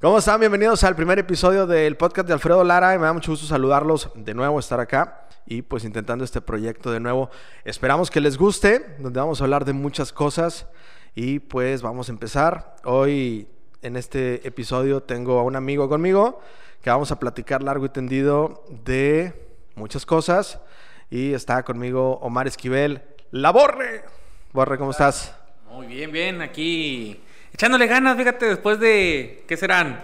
¿Cómo están? Bienvenidos al primer episodio del podcast de Alfredo Lara. Me da mucho gusto saludarlos de nuevo, estar acá y pues intentando este proyecto de nuevo. Esperamos que les guste, donde vamos a hablar de muchas cosas y pues vamos a empezar. Hoy en este episodio tengo a un amigo conmigo que vamos a platicar largo y tendido de muchas cosas y está conmigo Omar Esquivel, la Borre. Borre, ¿cómo estás? Muy bien, bien, aquí echándole ganas, fíjate, después de, ¿qué serán?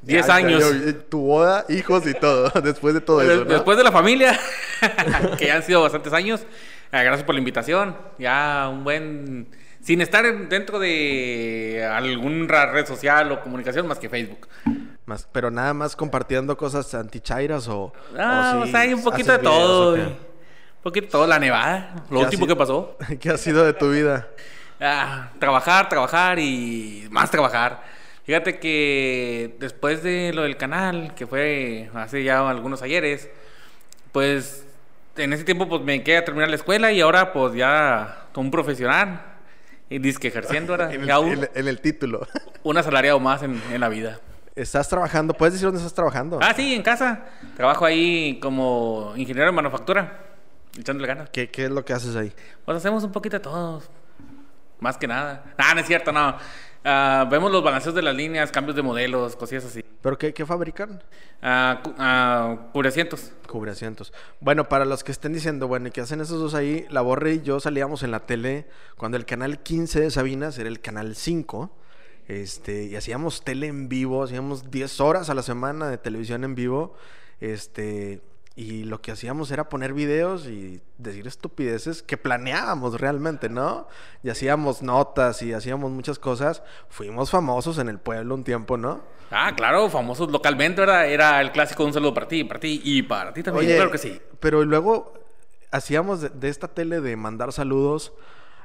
10 Ya, años. ya, ya, Tu boda, hijos y todo, después de todo De- eso, ¿no? Después de la familia, que ya han sido bastantes años. Ah, gracias por la invitación. Ya un buen... Sin estar en- dentro de alguna red social o comunicación más que Facebook. Más- pero nada más compartiendo cosas antichairas o... Ah, o pues sí hay un poquito de todo. ¿o. Un poquito de todo, la nevada, lo ¿Qué último ha que sido? pasó. ¿Qué ha sido de tu vida? Ah, trabajar, trabajar y más trabajar. Fíjate que después de lo del canal, que fue hace ya algunos ayeres, pues en ese tiempo pues me quedé a terminar la escuela y ahora pues ya como un profesional y disque ejerciendo ahora En el, ya un, en- el título. un asalariado más en, en la vida. ¿Estás trabajando? ¿Puedes decir dónde estás trabajando? Ah, sí, en casa. Trabajo ahí como ingeniero de manufactura, echándole ganas. ¿Qué, qué es lo que haces ahí? Pues hacemos un poquito de todo. Más que nada. Ah, no es cierto, no. Ah, vemos los balanceos de las líneas, cambios de modelos, cosillas así. ¿Pero qué, qué fabrican? Ah, cu- ah, cubrecientos. Cubre asientos. Bueno, para los que estén diciendo, bueno, ¿y qué hacen esos dos ahí? La Borre y yo salíamos en la tele cuando el canal 15 de Sabinas era el canal 5. Este, y hacíamos tele en vivo, hacíamos 10 horas a la semana de televisión en vivo. Este, y lo que hacíamos era poner videos y decir estupideces que planeábamos realmente, ¿no? Y hacíamos notas y hacíamos muchas cosas. Fuimos famosos en el pueblo un tiempo, ¿no? Ah, claro, famosos localmente, ¿verdad? Era el clásico un saludo para ti, para ti y para ti también. Oye, claro que sí. Pero luego hacíamos de, de esta tele de mandar saludos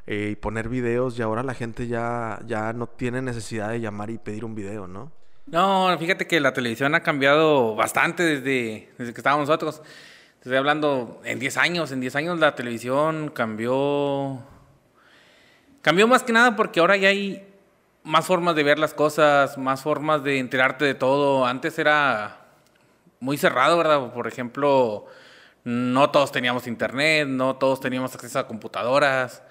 eh, y poner videos y ahora la gente ya, ya no tiene necesidad de llamar y pedir un video, ¿no? No, fíjate que la televisión ha cambiado bastante desde, desde que estábamos nosotros. Te estoy hablando en 10 años. En 10 años la televisión cambió. Cambió más que nada porque ahora ya hay más formas de ver las cosas, más formas de enterarte de todo. Antes era muy cerrado, ¿verdad? Por ejemplo, no todos teníamos internet, no todos teníamos acceso a computadoras.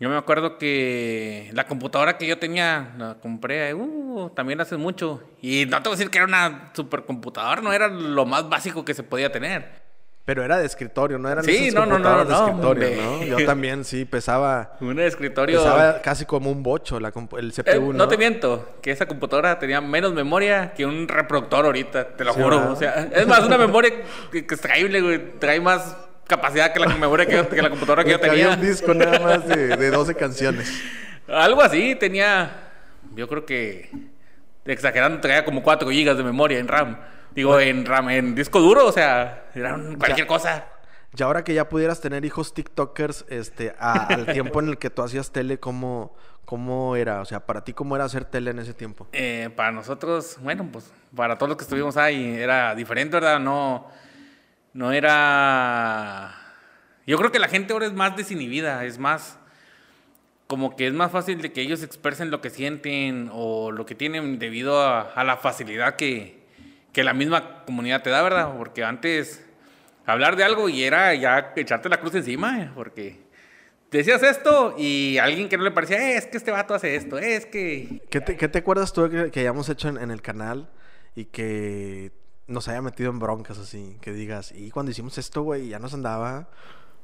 Yo me acuerdo que la computadora que yo tenía, la compré uh, también hace mucho. Y no te voy a decir que era una supercomputadora, no era lo más básico que se podía tener. Pero era de escritorio, no eran Sí, no, no, no, no, de escritorio. ¿no? Yo también sí pesaba, Un escritorio... pesaba casi como un bocho la el Eh, CPU, no te miento, que esa computadora tenía menos memoria que un reproductor ahorita, te lo Sí, juro. ¿verdad? O sea, es más, una memoria que, extraíble, güey. Trae más capacidad que la memoria que, que la computadora que yo había tenía. un disco nada más de, de 12 canciones. Algo así, tenía. Yo creo que. Exagerando, traía como 4 gigas de memoria en RAM. Digo, en RAM, en disco duro, o sea, era cualquier cosa. Y ahora que ya pudieras tener hijos TikTokers, este, a- al tiempo en el que tú hacías tele, ¿cómo, ¿cómo era? O sea, para ti, ¿cómo era hacer tele en ese tiempo? Eh, para nosotros, bueno, pues para todos los que estuvimos ahí era diferente, ¿verdad? No, no era... Yo creo que la gente ahora es más desinhibida, es más... Como que es más fácil de que ellos expresen lo que sienten o lo que tienen debido a, a la facilidad que, que la misma comunidad te da, ¿verdad? Porque antes hablar de algo y era ya echarte la cruz encima, eh, porque decías esto y alguien que no le parecía, "Eh, es que este vato hace esto, "Eh, es que ¿Qué te, qué te acuerdas tú que, hayamos hecho en el canal y que nos haya metido en broncas así? Que digas, y cuando hicimos esto, güey, ya nos andaba.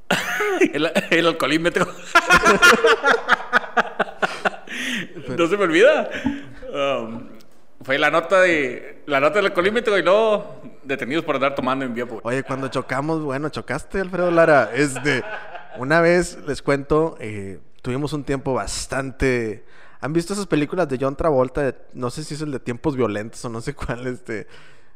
El, el alcoholímetro. no se me olvida. Um, fue la nota de la nota del alcoholímetro y luego detenidos por andar tomando en vía pública. Oye, cuando chocamos, bueno, chocaste, Alfredo Lara. Este, una vez, les cuento, eh, tuvimos un tiempo bastante... ¿Han visto esas películas de John Travolta? de- no sé si es el de tiempos violentos o no sé cuál, este...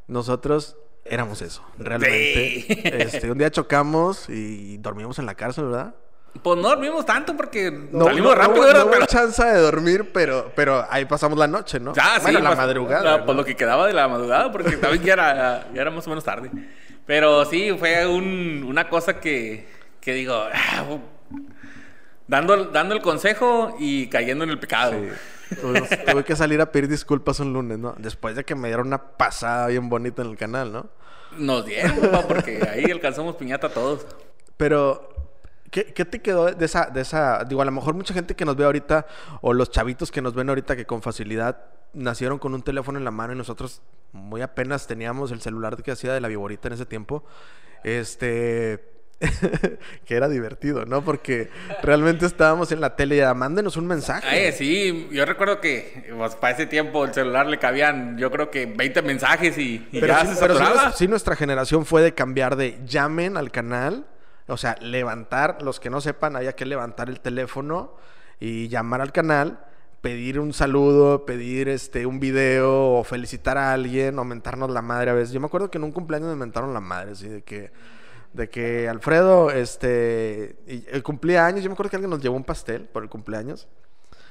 Nosotros éramos eso, realmente. Sí. Este, un día chocamos y dormimos en la cárcel, ¿verdad? Pues no dormimos tanto porque No, salimos no, rápido, no, no hubo Pero- chance de dormir, pero, pero ahí pasamos la noche, ¿no? Ya, sí, bueno, la pues, madrugada. la- ¿no? Pues lo que quedaba de la madrugada, porque también ya era, ya era más o menos tarde. Pero sí, fue un- una cosa que, que digo, ah, dando, dando el consejo y cayendo en el pecado. Sí. Tuve, que salir a pedir disculpas un lunes, ¿no? Después de que me dieron una pasada bien bonita en el canal, ¿no? Nos dieron, porque ahí alcanzamos piñata todos. Pero, ¿qué, te quedó de esa, de esa? Digo, a lo mejor mucha gente que nos ve ahorita, o los chavitos que nos ven ahorita que con facilidad nacieron con un teléfono en la mano y nosotros muy apenas teníamos el celular que hacía de la viborita en ese tiempo. Este que era divertido, ¿no? Porque realmente estábamos en la tele y mándenos un mensaje. Ay, sí, yo recuerdo que pues, para ese tiempo el celular le cabían, yo creo que 20 mensajes y, pero ya sí, se pero sí, nuestra generación fue de cambiar de llamen al canal, o sea, levantar, los que no sepan, había que levantar el teléfono y llamar al canal pedir un saludo, pedir este un video o felicitar a alguien, o mentarnos la madre a veces. Yo me acuerdo que en un cumpleaños me mentaron la madre, así de que de que Alfredo, este, el cumpleaños, yo me acuerdo que alguien nos llevó un pastel por el cumpleaños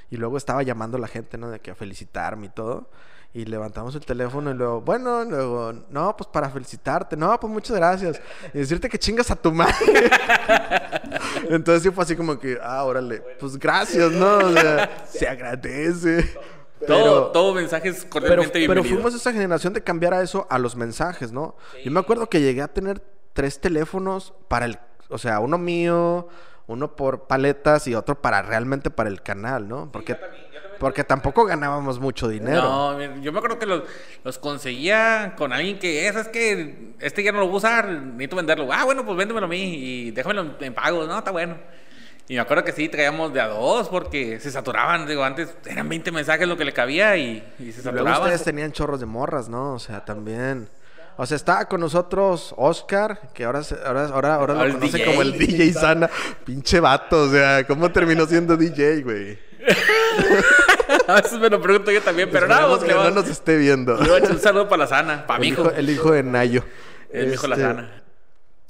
y luego estaba llamando a la gente, ¿no? De que a felicitarme y todo. Y levantamos el teléfono y luego, bueno, luego, no, pues para felicitarte, no, pues muchas gracias. Y decirte que chingas a tu madre. Entonces sí fue así como que, ah, órale, pues gracias, ¿no? O sea, se agradece. todo, todo mensajes cordialmente pero, pero fuimos esa generación de cambiar a eso a los mensajes, ¿no? Yo me acuerdo que llegué a tener tres teléfonos para el, o sea, uno mío, uno por paletas y otro para realmente para el canal, ¿no? Porque, porque tampoco ganábamos mucho dinero. No, yo me acuerdo que los, conseguía con alguien que, es, que este ya no lo voy a usar, necesito venderlo. Ah, bueno, pues véndemelo a mí y déjamelo en pago, no, está bueno. Y me acuerdo que sí, traíamos de a dos porque se saturaban. Digo, antes eran 20 mensajes lo que le cabía y, se saturaban. ustedes tenían chorros de morras, ¿no? O sea, también. O sea, estaba con nosotros Oscar, que ahora, ahora, ahora, ahora lo conoce como el DJ Sana. Pinche vato, o sea, ¿cómo terminó siendo DJ, güey? a veces me lo pregunto yo también, pero no, que no nos esté viendo. un saludo para la Sana, para mi hijo. El hijo de Nayo. El hijo de la este, Sana.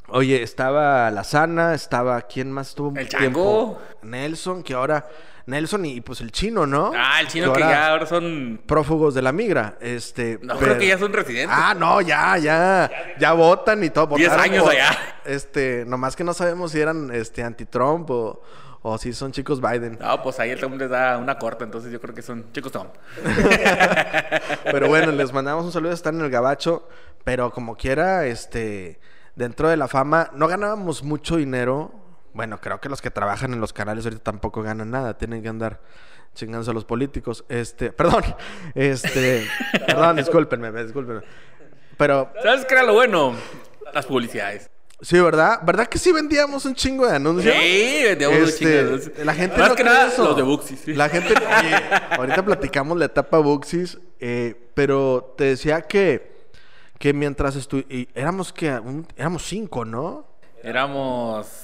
Oye, estaba la Sana, estaba ¿quién más estuvo el tiempo? Nelson, que ahora Nelson y pues el chino, ¿no? Ah, el chino que, ya ahora son prófugos de la migra. Este, no, creo que ya son residentes. Ah, no, ya, ya, ya votan y todo. Diez años allá. Este, nomás que no sabemos si eran este anti-Trump o, o si son chicos Biden. No, pues ahí el Trump les da una corta, entonces yo creo que son chicos Trump. pero bueno, les mandamos un saludo, están en el gabacho, pero como quiera, este, dentro de la fama, no ganábamos mucho dinero bueno, creo que los que trabajan en los canales ahorita tampoco ganan nada, tienen que andar chingándose a los políticos. Este, perdón, este, perdón, discúlpenme, discúlpenme. Pero. ¿Sabes qué era lo bueno? Las publicidades. Sí, ¿verdad? ¿Verdad que sí vendíamos un chingo de anuncios? Sí, vendíamos un chingo de este, anuncios. La gente no que nada, eso. los de Buxis. La gente, oye, ahorita platicamos la etapa Buxis, eh, pero te decía que, que mientras estuvimos, éramos que, éramos cinco, ¿no? Éramos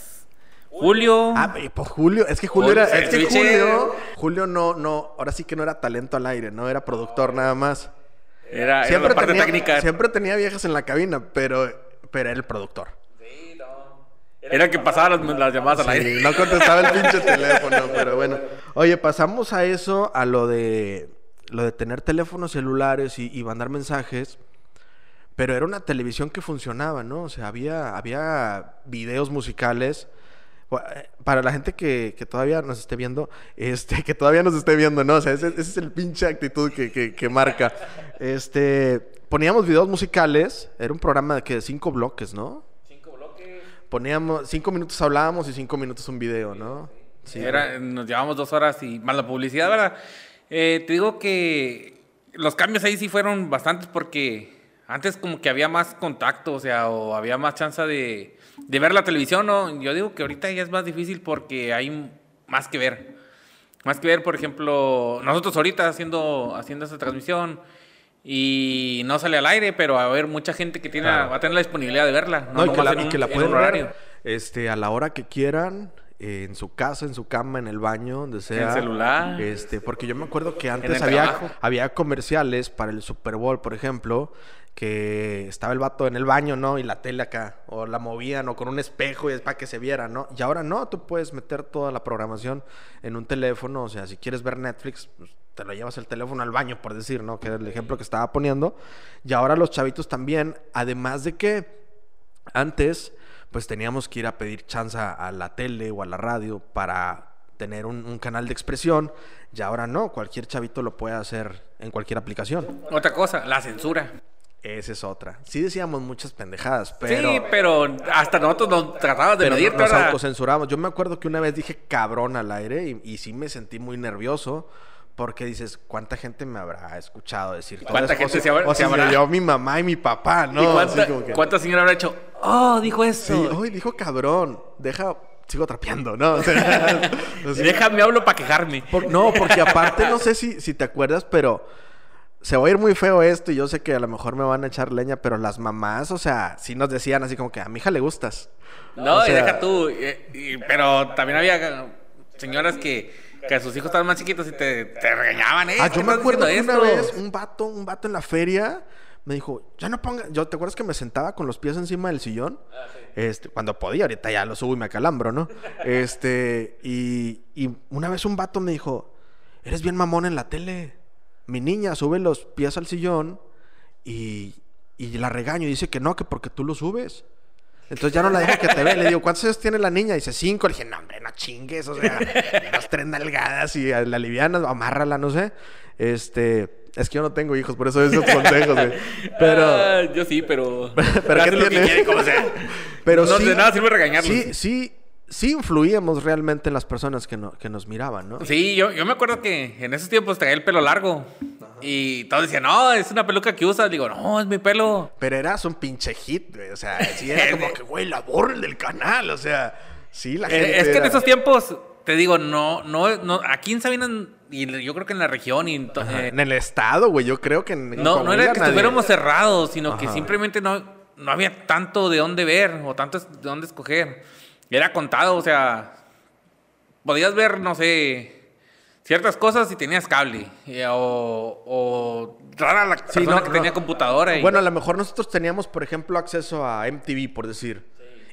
Julio. Ah, pues Julio, es que Julio era. Es que Julio. Julio no, no, ahora sí que no era talento al aire, no era productor nada más. Era, siempre parte tenía, técnica. Siempre tenía viejas en la cabina, pero, pero era el productor. Sí, no. Era, que pasaba las, llamadas al aire. No contestaba el pinche teléfono, pero bueno. Oye, pasamos a eso, a lo de lo de tener teléfonos celulares y, y mandar mensajes. Pero era una televisión que funcionaba, ¿no? O sea, había, había videos musicales para la gente que, todavía nos esté viendo, este, que todavía nos esté viendo, ¿no? O sea, ese, es el pinche actitud que, marca. Este, poníamos videos musicales, era un programa de que cinco bloques, ¿no? Cinco bloques. Poníamos, cinco minutos hablábamos y cinco minutos un video, ¿no? Sí. Era, nos llevamos dos horas y más la publicidad, ¿verdad? Eh, te digo que los cambios ahí sí fueron bastantes porque antes como que había más contacto, o sea, o había más chance de de ver la televisión, ¿no? Yo digo que ahorita ya es más difícil porque hay más que ver. Más que ver, por ejemplo, nosotros ahorita haciendo, haciendo esta transmisión y no sale al aire, pero a ver, mucha gente que tiene, va a tener la disponibilidad de verla. No, y, que la, que la, pueden ver este, a la hora que quieran. en su casa, en su cama, en el baño, donde sea. En celular. Este, porque yo me acuerdo que antes había, había comerciales para el Super Bowl, por ejemplo, que estaba el vato en el baño, ¿no? Y la tele acá, o la movían, o con un espejo y es para que se viera, ¿no? Y ahora no, tú puedes meter toda la programación en un teléfono, o sea, si quieres ver Netflix, pues, te lo llevas el teléfono al baño, por decir, ¿no? Que era el ejemplo que estaba poniendo. Y ahora los chavitos también, además de que antes, pues teníamos que ir a pedir chance a la tele o a la radio para tener un, un canal de expresión. Y ahora no, cualquier chavito lo puede hacer en cualquier aplicación. Otra cosa, la censura. Esa es otra. Sí decíamos muchas pendejadas, pero... Sí, pero hasta nosotros nos tratabas de medir. nos autocensuramos. Yo me acuerdo que una vez dije cabrón al aire y, y sí me sentí muy nervioso porque dices, ¿cuánta gente me habrá escuchado decir todo ¿Cuánta eso? gente O se habrá- o se si me habrá- oyó mi mamá y mi papá, ¿no? ¿Y cuánta, que- cuánta señora habrá hecho? Oh, dijo Sí, eso. hoy dijo cabrón, deja, sigo trapeando, ¿no? O sea. Déjame hablo para quejarme. Por- no, porque aparte no sé si, si te acuerdas, pero se va a ir muy feo esto y yo sé que a lo mejor me van a echar leña, pero las mamás, o sea, sí nos decían así como que a mi hija le gustas. No, O y deja tú. y- y- pero también había señoras que, que sus hijos estaban más chiquitos y te, te regañaban, ¿eh? Ah, ¿por yo me acuerdo que una vez un vato, un vato en la feria me dijo, ya no ponga, yo te acuerdas que me sentaba con los pies encima del sillón, este, cuando podía, ahorita ya lo subo y me acalambro, ¿no? Este, y, y una vez un vato me dijo, eres bien mamón en la tele, mi niña sube los pies al sillón y, y la regaño y dice que no, que porque tú lo subes. Entonces ya no la dejo que te vea. Le digo, ¿cuántos años tiene la niña? dice, cinco. Le dije, no, hombre, no chingues. O sea, las tres nalgadas y la liviana, amárrala, no sé. Este, es que yo no tengo hijos, por eso esos consejos, güey. Pero, Ah, yo sí, pero. pero ¿qué lo que tiene? quiere, como sea. pero no sí, de nada sirve regañarlos. sí, sí, sí influíamos realmente en las personas que, no- que nos miraban, ¿no? Sí, yo, yo me acuerdo que en esos tiempos traía el pelo largo. Y todos decían, no, es una peluca que usas. Digo, no, es mi pelo. Pero eras un pinche hit, güey. O sea, sí era como que, güey, la borren del canal. O sea, sí, la gente. Eh, es que en esos tiempos, te digo, no, no, no, aquí en Sabina, y yo creo que en la región, y en eh, En el estado, güey. Yo creo que en. no, no era que nadie- estuviéramos cerrados, sino que simplemente no, no había tanto de dónde ver o tanto de dónde escoger. Era contado, o sea, podías ver, no sé, ciertas cosas si tenías cable, eh, o, o rara la Sí, persona no, que no. tenía computadora. y- Bueno, a lo mejor nosotros teníamos, por ejemplo, acceso a MTV, por decir.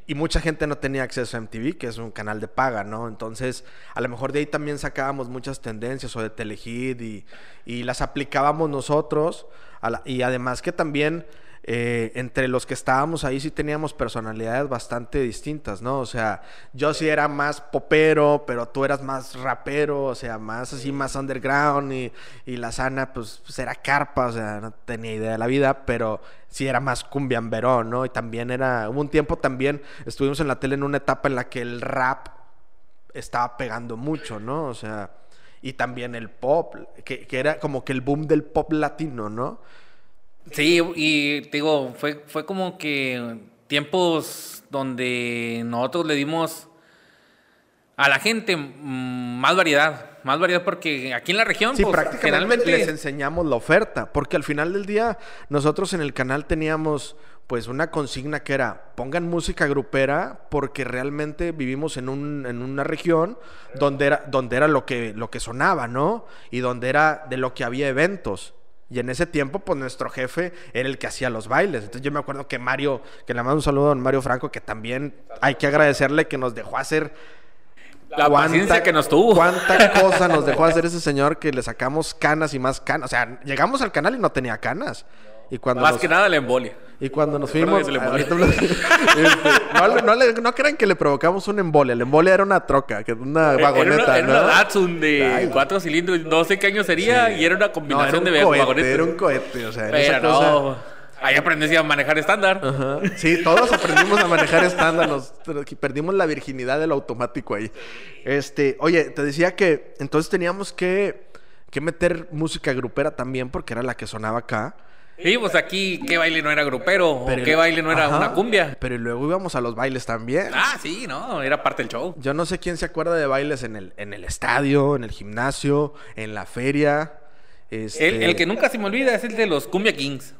Y mucha gente no tenía acceso a MTV, que es un canal de paga, ¿no? Entonces, a lo mejor de ahí también sacábamos muchas tendencias o de Telehit y, y las aplicábamos nosotros. a la- y además que también eh, entre los que estábamos ahí sí teníamos personalidades bastante distintas, ¿no? O sea, yo sí era más popero, pero tú eras más rapero, o sea, más así, más underground. Y, y la sana, pues, pues, era carpa, o sea, no tenía idea de la vida, pero sí era más cumbiamberón, ¿no? Y también era, hubo un tiempo también, estuvimos en la tele en una etapa en la que el rap estaba pegando mucho, ¿no? O sea, y también el pop, que, que era como que el boom del pop latino, ¿no? Sí, y te digo, fue, fue como que tiempos donde nosotros le dimos a la gente mm, más variedad, más variedad porque aquí en la región, Sí, pues, prácticamente generalmente les enseñamos la oferta, porque al final del día nosotros en el canal teníamos pues una consigna que era pongan música grupera porque realmente vivimos en, un, en una región donde era, donde era lo, que, lo que sonaba, ¿no? Y donde era de lo que había eventos. Y en ese tiempo, pues nuestro jefe era el que hacía los bailes. Entonces yo me acuerdo que Mario, que le mando un saludo a don Mario Franco, que también hay que agradecerle que nos dejó hacer la paciencia que nos tuvo. Cuánta cosa nos dejó hacer ese señor que le sacamos canas y más canas. O sea, llegamos al canal y no tenía canas. Y cuando Más nos, que nada la embolia. y cuando nos fuimos... Este, no, no no crean que le provocamos una embolia. La embolia era una troca, que una vagoneta, era una, era una ¿no? Datsun de Ay, cuatro cilindros, no sé qué año sería, y era una No, combinación era de cohete, vagonetas. era un cohete. O sea, en esa Pero cosa- no, ahí aprendí a manejar estándar. Ajá. Sí, todos aprendimos a manejar estándar, nos perdimos la virginidad del automático ahí. Este, oye, te decía que entonces teníamos que, que meter música grupera también porque era la que sonaba acá. Sí, pues aquí, ¿qué baile no era grupero? Pero- ¿O qué baile no era Ajá. una cumbia? Pero luego íbamos a los bailes también. Ah, sí, no, era parte del show. Yo no sé quién se acuerda de bailes en el, en el estadio, en el gimnasio, en la feria. Este... El, el que nunca se me olvida es el de los Cumbia Kings.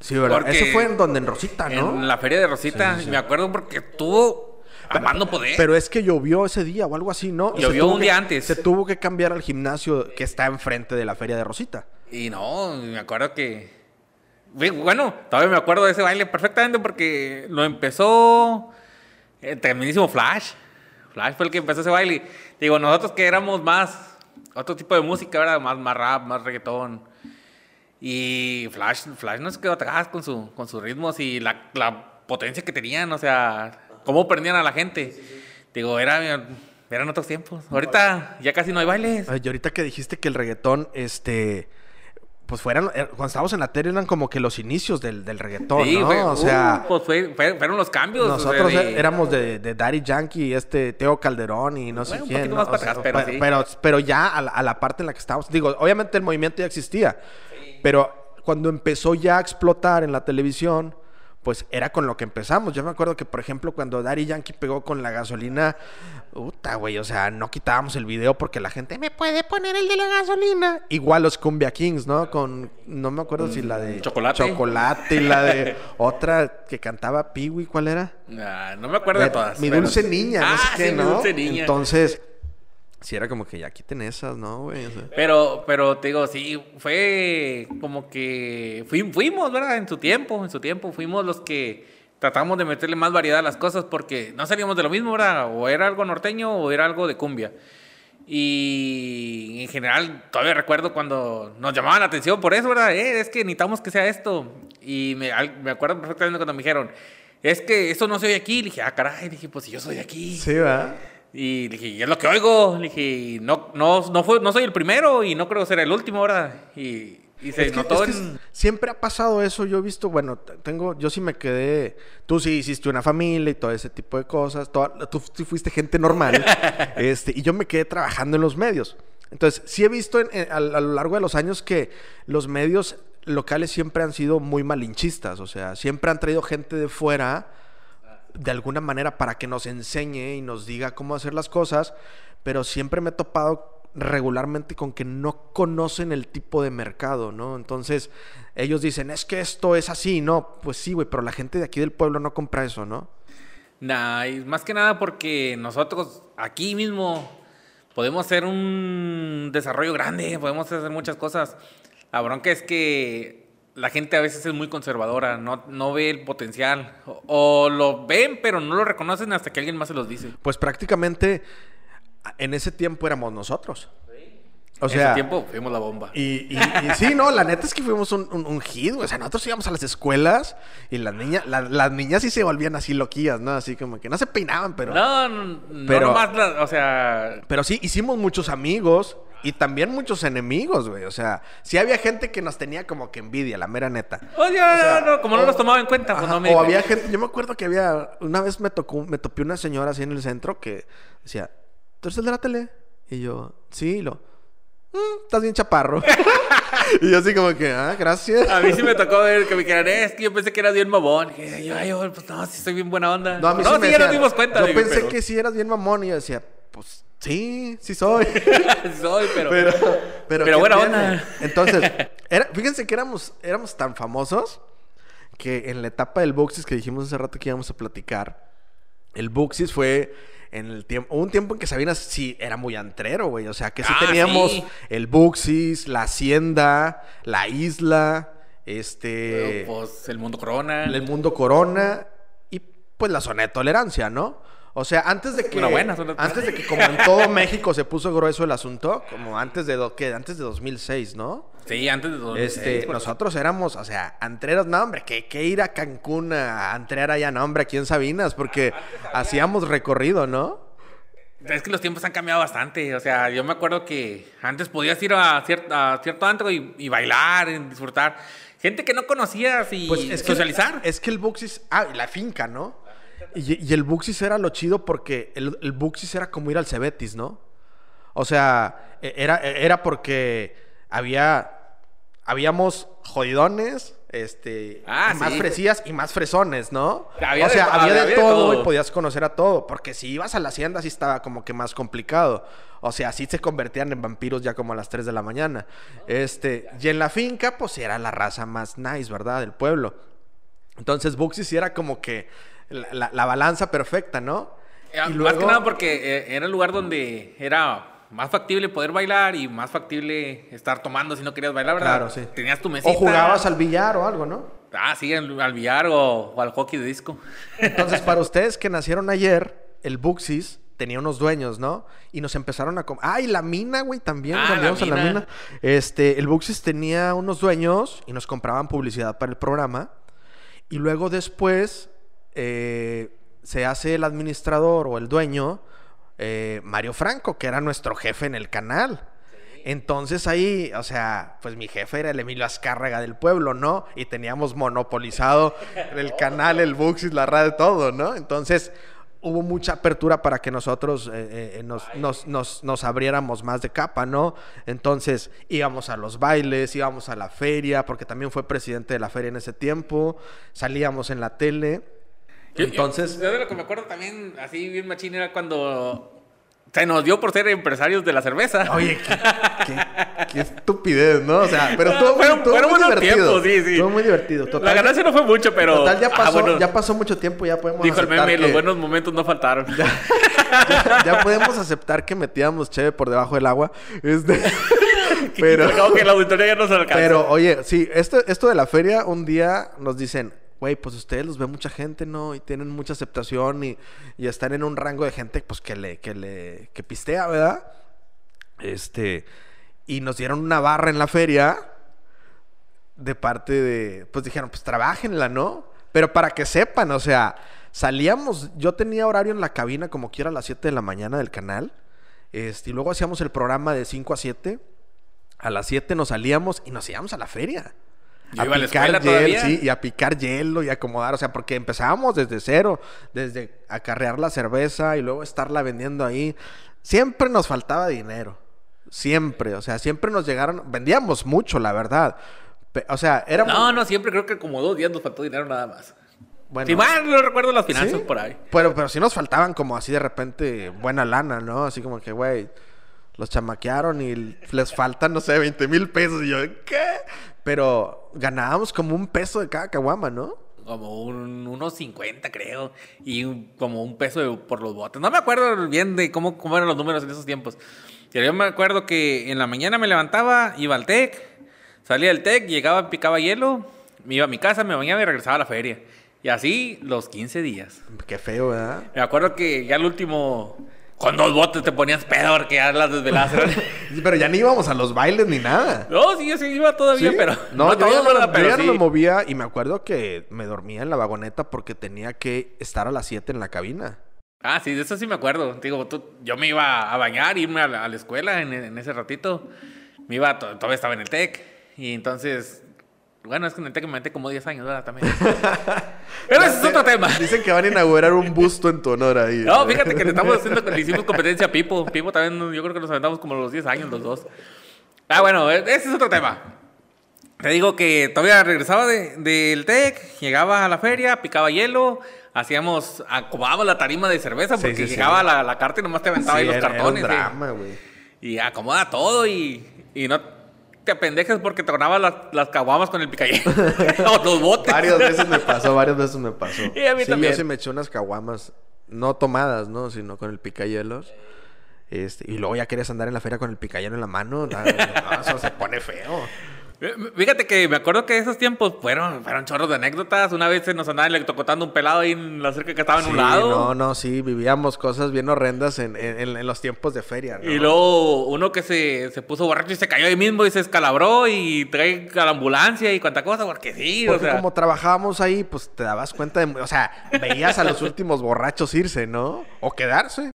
Sí, ¿verdad? porque- Ese fue en donde en Rosita, ¿no? En la feria de Rosita, Sí, sí, sí. me acuerdo porque tuvo amando poder. Pero es que llovió ese día o algo así, ¿no? Llovió un que- día antes. Se tuvo que cambiar al gimnasio que está enfrente de la feria de Rosita. Y no, me acuerdo que. Bueno, todavía me acuerdo de ese baile perfectamente porque lo empezó el tremendísimo Flash. Flash fue el que empezó ese baile. Digo, nosotros que éramos más. Otro tipo de música, ¿verdad? Más, más rap, más reggaetón. Y Flash, Flash no se quedó atrás con, su, con sus ritmos y la, la potencia que tenían, o sea, cómo prendían a la gente. Digo, era. eran otros tiempos. Ahorita ya casi no hay bailes. Ay, y ahorita que dijiste que el reggaetón, este, pues fueran, eh, cuando estábamos en la tele eran como que los inicios del, del reggaetón, Sí, ¿no? fue- o sea, uh, pues fue- fue- fueron los cambios. o sea, nosotros de- éramos de, de Daddy Yankee, este Teo Calderón y no sé un quién. más para sea, pero pe- sí. pero, pero ya a la, a la parte en la que estábamos, digo, obviamente el movimiento ya existía, pero cuando empezó ya a explotar en la televisión, pues era con lo que empezamos. Yo me acuerdo que, por ejemplo, cuando Daddy Yankee pegó con la gasolina, puta, güey, o sea, no quitábamos el video porque la gente me puede poner el de la gasolina. Igual los Cumbia Kings, ¿no? Con, no me acuerdo si la de Chocolate. Chocolate y la de otra que cantaba Piwi, ¿cuál era? No me acuerdo de Mi- todas. Mi dulce niña, no Ah, sé qué, sí, mi ¿no? dulce niña. Entonces, si era como que ya quiten esas, ¿no, güey? O sea, Pero, pero te digo, sí, fue como que fui- fuimos, ¿verdad? En su tiempo, en su tiempo, fuimos los que tratamos de meterle más variedad a las cosas porque no salíamos de lo mismo, ¿verdad? O era algo norteño o era algo de cumbia. Y en general, todavía recuerdo cuando nos llamaban la atención por eso, ¿verdad? Eh, es que necesitamos que sea esto. Y me, me acuerdo perfectamente cuando me dijeron, es que eso no se oye aquí. Le dije, ah, caray, dije, pues si yo soy de aquí. sí, ¿verdad? Y le dije, y es lo que oigo. Le dije, no, no, no, fue, no soy el primero y no creo ser el último, ¿verdad? Y, y se Es que- notó es que en... Siempre ha pasado eso. Yo he visto, bueno, tengo, yo sí me quedé. Tú sí hiciste una familia y todo ese tipo de cosas. toda- tú, sí fuiste gente normal. este, y yo me quedé trabajando en los medios. Entonces, sí he visto en- en- a, a lo largo de los años que los medios locales siempre han sido muy malinchistas. O sea, siempre han traído gente de fuera de alguna manera para que nos enseñe y nos diga cómo hacer las cosas, pero siempre me he topado regularmente con que no conocen el tipo de mercado, ¿no? Entonces, ellos dicen, es que esto es así, ¿no? Pues sí, güey, pero la gente de aquí del pueblo no compra eso, ¿no? Nah, y más que nada porque nosotros aquí mismo podemos hacer un desarrollo grande, podemos hacer muchas cosas. La bronca es que la gente a veces es muy conservadora, no, no ve el potencial. O, o lo ven, pero no lo reconocen hasta que alguien más se los dice. Pues prácticamente en ese tiempo éramos nosotros. O en sea, ese tiempo fuimos la bomba. Y, y- y sí, no, la neta es que fuimos un, un, un hit, güey. O sea, nosotros íbamos a las escuelas y las niñas, la- las niñas sí se volvían así loquillas, ¿no? Así como que no se peinaban, pero... no, no, no pero- nomás, la- o sea, Pero sí, hicimos muchos amigos y también muchos enemigos, güey. O sea, sí había gente que nos tenía como que envidia, la mera neta. Oye, sea, no, no, como no o- los tomaba en cuenta, pues Ajá, no me o había gente, yo me acuerdo que había, una vez me tocó, me topé una señora así en el centro que decía, ¿tú eres el de la tele? Y yo, sí, y lo, "Mm, estás bien chaparro. y yo así como que, ah, gracias. A mí sí me tocó ver que me quedaran, es que yo pensé que eras bien mamón. Y yo, ay, yo, pues no, sí soy bien buena onda. No, a mí sí no, me sí, ya nos dimos cuenta. Yo digo, pensé pero- que sí eras bien mamón y yo decía, pues sí, sí soy. soy, pero... pero, pero, Pero ¿qué buena onda. Entonces, era- fíjense que éramos, éramos tan famosos que en la etapa del Buxis que dijimos hace rato que íbamos a platicar, el Buxis fue en el tiempo, un tiempo en que Sabinas sí era muy antrero, güey. O sea, que sí Ah, teníamos sí. el Buxis, la Hacienda, la Isla, este, Pues el mundo corona. el Mundo Corona y pues la zona de tolerancia, ¿no? O sea, antes de que Una buena antes de que como en todo México se puso grueso el asunto, como antes de do- ¿qué? antes de 2006, ¿no? Sí, antes de 2006, Este, nosotros éramos, o sea, antreros, no, hombre, que, que ir a Cancún a antrear allá, no, hombre, aquí en Sabinas, porque hacíamos recorrido, ¿no? Es que los tiempos han cambiado bastante. O sea, yo me acuerdo que antes podías ir a, cier- a cierto antro y, y bailar, y disfrutar. Gente que no conocías y Pues es que, socializar. Es que el Buxis, ah, y la finca, ¿no? Y, y el Buxis era lo chido porque el, el Buxis era como ir al Cebetis, ¿no? O sea, e- era, era porque había, habíamos jodidones, este, Ah, más sí. fresillas y más fresones, ¿no? Había o de- sea, había, de, había de todo, todo. y podías conocer a todo, porque si ibas a la hacienda sí estaba como que más complicado. O sea, sí se convertían en vampiros ya como a las 3 de la mañana. Este, y en la finca pues era la raza más nice, ¿verdad? Del pueblo. Entonces Buxis sí era como que la, la- la balanza perfecta, ¿no? Eh, Más que nada porque eh, era el lugar donde era más factible poder bailar y más factible estar tomando si no querías bailar, ¿verdad? Claro, sí. Tenías tu mesita. O jugabas al billar o algo, ¿no? Ah, sí, al, billar o, o al hockey de disco. Entonces, para ustedes que nacieron ayer, el Buxis tenía unos dueños, ¿no? Y nos empezaron a... com- Ah, y la mina, güey, también. Ah, la íbamos a la mina. mina. Este, el Buxis tenía unos dueños y nos compraban publicidad para el programa. Y luego después eh, se hace el administrador o el dueño eh, Mario Franco, que era nuestro jefe en el canal. Entonces ahí, o sea, pues mi jefe era el Emilio Azcárraga del pueblo, ¿no? Y teníamos monopolizado el canal, el Buxis, la radio, todo, ¿no? Entonces hubo mucha apertura para que nosotros eh, eh, nos, nos, nos, nos, abriéramos más de capa, ¿no? Entonces íbamos a los bailes, íbamos a la feria, porque también fue presidente de la feria en ese tiempo, salíamos en la tele. Entonces... Yo, de lo que me acuerdo también, así bien machín, era cuando se nos dio por ser empresarios de la cerveza. Oye, qué, qué, estupidez, ¿no? O sea, pero estuvo, fueron, estuvo fueron muy divertido. sí, sí. Estuvo muy divertido. Total, la ganancia no fue mucho, pero. Total, ya pasó, ah, bueno, ya pasó mucho tiempo, ya podemos Dijo el meme, que... los buenos momentos no faltaron. Ya, ya, ya, podemos aceptar que metíamos cheve por debajo del agua. Este, pero. que la auditoría ya no se alcanza. Pero, oye, sí, esto, esto de la feria, un día nos dicen güey, pues ustedes los ve mucha gente, ¿no? Y tienen mucha aceptación y, y, están en un rango de gente, pues, que le, que le, que pistea, ¿verdad? Este, y nos dieron una barra en la feria de parte de, pues dijeron, pues trabajenla, ¿no? Pero para que sepan, o sea, salíamos, yo tenía horario en la cabina como quiera a las 7 de la mañana del canal, este, y luego hacíamos el programa de 5 a 7, a las 7 nos salíamos y nos íbamos a la feria. Yo a picar hielo, sí, y a picar hielo y acomodar, o sea, porque empezábamos desde cero, desde acarrear la cerveza y luego estarla vendiendo ahí. Siempre nos faltaba dinero, siempre, o sea, siempre nos llegaron, vendíamos mucho, la verdad. O sea, éramos... No, no, siempre creo que como dos días nos faltó dinero nada más. bueno, si mal no recuerdo las finanzas ¿sí? por ahí. Pero, pero sí nos faltaban como así de repente buena lana, ¿no? Así como que, güey, los chamaquearon y les faltan, no sé, 20 mil pesos. Y yo, ¿qué? Pero ganábamos como un peso de cada caguama, ¿no? Como un, unos 50, creo. Y un- como un peso de- por los botes. No me acuerdo bien de cómo, cómo eran los números en esos tiempos. Pero yo me acuerdo que en la mañana me levantaba, iba al TEC, salía del TEC, llegaba, picaba hielo, me iba a mi casa, me bañaba y regresaba a la feria. Y así los 15 días. Qué feo, ¿verdad? Me acuerdo que ya el último, con dos botes te ponías pedo porque ya las desveladas. Sí, Pero ya ni íbamos a los bailes ni nada. No, sí, yo sí iba todavía, ¿Sí? pero... No, yo, todo, ya no, yo Pero ya no me movía y me acuerdo que me dormía en la vagoneta porque tenía que estar a las 7 en la cabina. Ah, sí, de eso sí me acuerdo. Digo, tú- yo me iba a bañar, irme a la, a la escuela en, en ese ratito. Me iba, to- todavía estaba en el TEC. Y entonces, bueno, es que en el TEC me metí como 10 años, ¿verdad? También. Pero ese es otro tema. Dicen que van a inaugurar un busto en tu honor ahí. No, fíjate que le estamos haciendo, le hicimos competencia a Pipo. Pipo también, yo creo que nos aventamos como los 10 años los dos. Ah, bueno, e- ese es otro tema. Te digo que todavía regresaba de- del TEC, llegaba a la feria, picaba hielo, hacíamos, acomodábamos la tarima de cerveza Sí, porque sí, sí. llegaba La, la carta y nomás te aventaba Sí, ahí los era- era un cartones. drama, güey. Y acomoda todo y, y no te apendejes porque te tronabas las, las caguamas con el picayelo o los botes. Varias veces me pasó, varias veces me pasó. Y a mí sí, también. yo sí me eché unas caguamas, no tomadas, ¿no? Sino con el picayelos. Este, y luego ya querías andar en la feria con el picayelo en la mano. No, no, eso se pone feo. Fíjate que me acuerdo que esos tiempos fueron, fueron chorros de anécdotas. Una vez se nos andaba electrocutando un pelado ahí en la cerca que estaba en Sí, un lado. no, no, sí, vivíamos cosas bien horrendas en, en- en- en los tiempos de feria, ¿no? Y luego uno que se, se puso borracho y se cayó ahí mismo y se escalabró y trae a la ambulancia y cuánta cosa, porque sí, Porque o sea. como trabajábamos ahí, pues te dabas cuenta de... O sea, veías a los últimos borrachos irse, ¿no? O quedarse.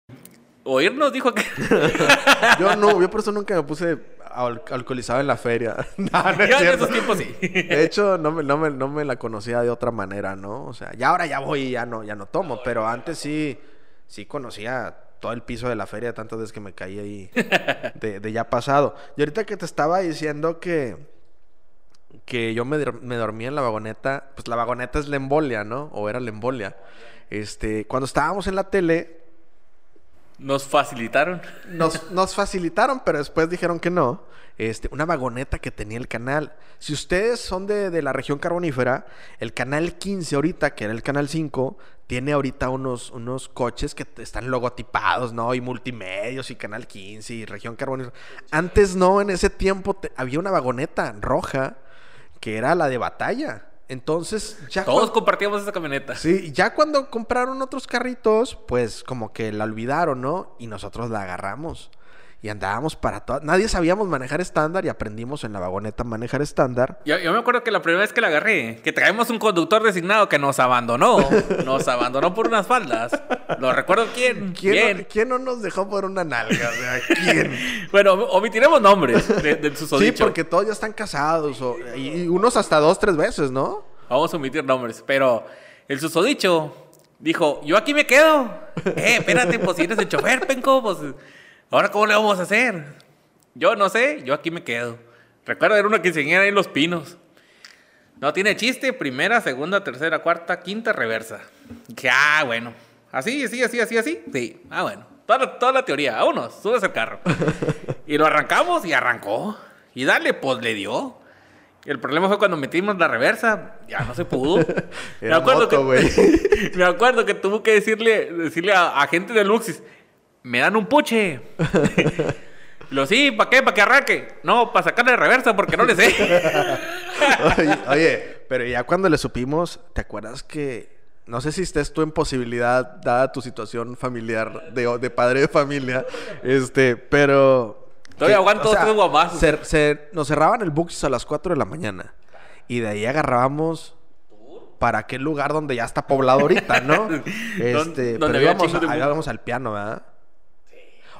O irnos, dijo que. Yo no, yo por eso nunca me puse al- alcoholizado en la feria. No, no es Ya en esos tiempos sí. De hecho, no me, no, me, no me la conocía de otra manera, ¿no? O sea, ya ahora ya voy y ya no, ya no tomo, pero antes sí, sí conocía todo el piso de la feria tantas veces que me caí ahí de, de ya pasado. Y ahorita que te estaba diciendo que, que yo me, me dormía en la vagoneta, pues la vagoneta es la embolia, ¿no? O era la embolia. Este, cuando estábamos en la tele, Nos facilitaron. nos, nos facilitaron, pero después dijeron que no. Este, una vagoneta que tenía el canal. Si ustedes son de, de la región carbonífera, el canal 15 ahorita, que era el canal 5, tiene ahorita unos, unos coches que están logotipados, ¿no? Y multimedios y canal 15 y región carbonífera. Antes no, en ese tiempo había una vagoneta roja que era la de batalla. Entonces, ya Todos cuando- compartíamos esa camioneta. Sí, ya cuando compraron otros carritos, pues como que la olvidaron, ¿no? Y nosotros la agarramos. Y andábamos para todo. Nadie sabíamos manejar estándar y aprendimos en la vagoneta a manejar estándar. Yo, yo me acuerdo que la primera vez que la agarré, que traemos un conductor designado que nos abandonó. nos abandonó por unas faldas. Lo recuerdo quién. ¿Quién. No, quién no nos dejó por una nalga? O sea, ¿quién? Bueno, omitiremos nombres de, del sí, porque todos ya están casados o- y, y unos hasta dos, tres veces, ¿no? Vamos a omitir nombres. Pero el susodicho dijo, yo aquí me quedo. Eh, espérate, pues si eres el chofer, penco, pues... ¿Ahora cómo le vamos a hacer? Yo no sé, yo aquí me quedo. Recuerdo, era una quinceañera ahí en Los Pinos. No tiene chiste, primera, segunda, tercera, cuarta, quinta, reversa. Dije, ah, bueno. Así, así, así, así, así. Sí, ah, bueno. Toda la, toda la teoría. Vámonos, subes el carro. y lo arrancamos y arrancó. Y dale, pues le dio. El problema fue cuando metimos la reversa, ya no se pudo. me, acuerdo moto, que, me acuerdo que tuvo que decirle, decirle a, a gente de Luxis, me dan un puche. Lo sí, ¿para qué? ¿Para que arranque? No, para sacarle reversa porque no le sé. oye, oye, pero ya cuando le supimos, ¿te acuerdas que no sé si estés tú en posibilidad, dada tu situación familiar de, de padre de familia, este, pero... Todavía aguanto otros guamazos. se- se- nos cerraban el Buxis a las 4 de la mañana y de ahí agarrábamos para aquel lugar donde ya está poblado ahorita, ¿no? Este, donde pero íbamos, a- íbamos al piano, ¿verdad?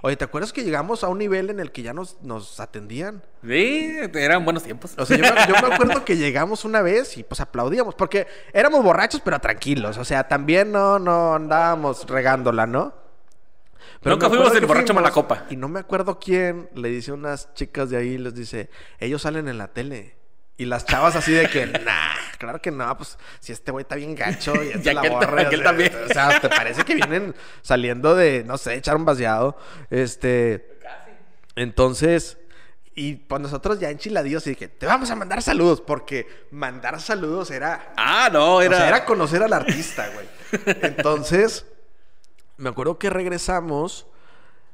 Oye, ¿te acuerdas que llegamos a un nivel en el que ya nos, nos atendían? Sí, eran buenos tiempos. O sea, yo me, yo me acuerdo que llegamos una vez y pues aplaudíamos, porque éramos borrachos pero tranquilos, o sea, también no, no andábamos regándola, ¿no? Nunca me fuimos el borracho malacopa. Y no me acuerdo quién le dice a unas chicas de ahí, les dice, ellos salen en la tele. Y las chavas así de que, nah, claro que no, pues si este güey está bien gacho y esta Y es la aquel o sea, también. O sea, ¿te parece que vienen saliendo de, no sé, echar un vaciado? Este... Entonces, y pues nosotros ya enchiladillos y dije, te vamos a mandar saludos, porque mandar saludos era, Ah, no, o era... sea, era conocer al artista, güey. Entonces, me acuerdo que regresamos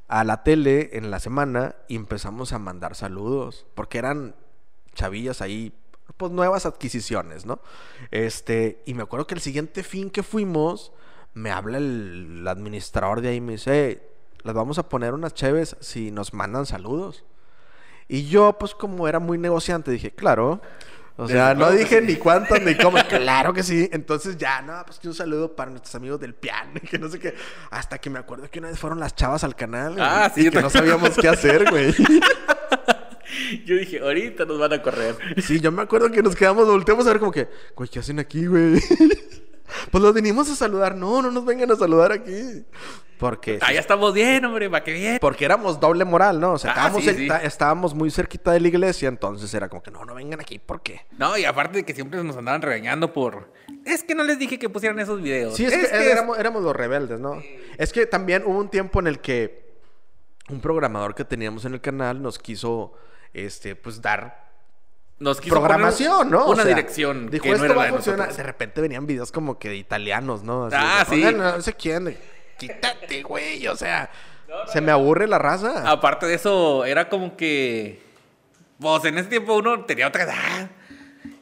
a la tele en la semana y empezamos a mandar saludos, porque eran chavillas ahí, pues nuevas adquisiciones, ¿no? Este, y me acuerdo que el siguiente fin que fuimos, me habla el, el administrador de ahí y me dice, "Hey, les vamos a poner unas cheves si nos mandan saludos. Y yo, pues como era muy negociante, dije, claro. O sea, no dije sí. ni cuánto ni cómo. claro que sí. Entonces ya, no, pues que un saludo para nuestros amigos del piano. y Que no sé qué. Hasta que me acuerdo que una vez fueron las chavas al canal. güey, Ah, sí, Y yo que no sabíamos qué hacer, güey. Yo dije, ahorita nos van a correr. Sí, yo me acuerdo que nos quedamos, volteamos a ver como que, güey, ¿qué hacen aquí, güey? Pues los venimos a saludar. No, no nos vengan a saludar aquí. Porque... Ah, ya estamos bien, hombre, va que bien. Porque éramos doble moral, ¿no? O sea, Ah, estábamos, sí, sí. estábamos muy cerquita de la iglesia, entonces era como que no, no vengan aquí, ¿por qué? No, y aparte de que siempre nos andaban regañando por... Es que no les dije que pusieran esos videos. Sí, es, que, éramos, éramos los rebeldes, ¿no? Es que también hubo un tiempo en el que un programador que teníamos en el canal nos quiso, este, pues dar Nos quiso programación, ¿no? O Una sea, dirección Dijo, que no esto era va a de funcionar. De repente venían videos como que de italianos, ¿no? Así Ah, sí. "Pongan a No sé quién. Quítate, güey. O sea, se me aburre la raza. Aparte de eso, era como que... Pues en ese tiempo uno tenía otra edad.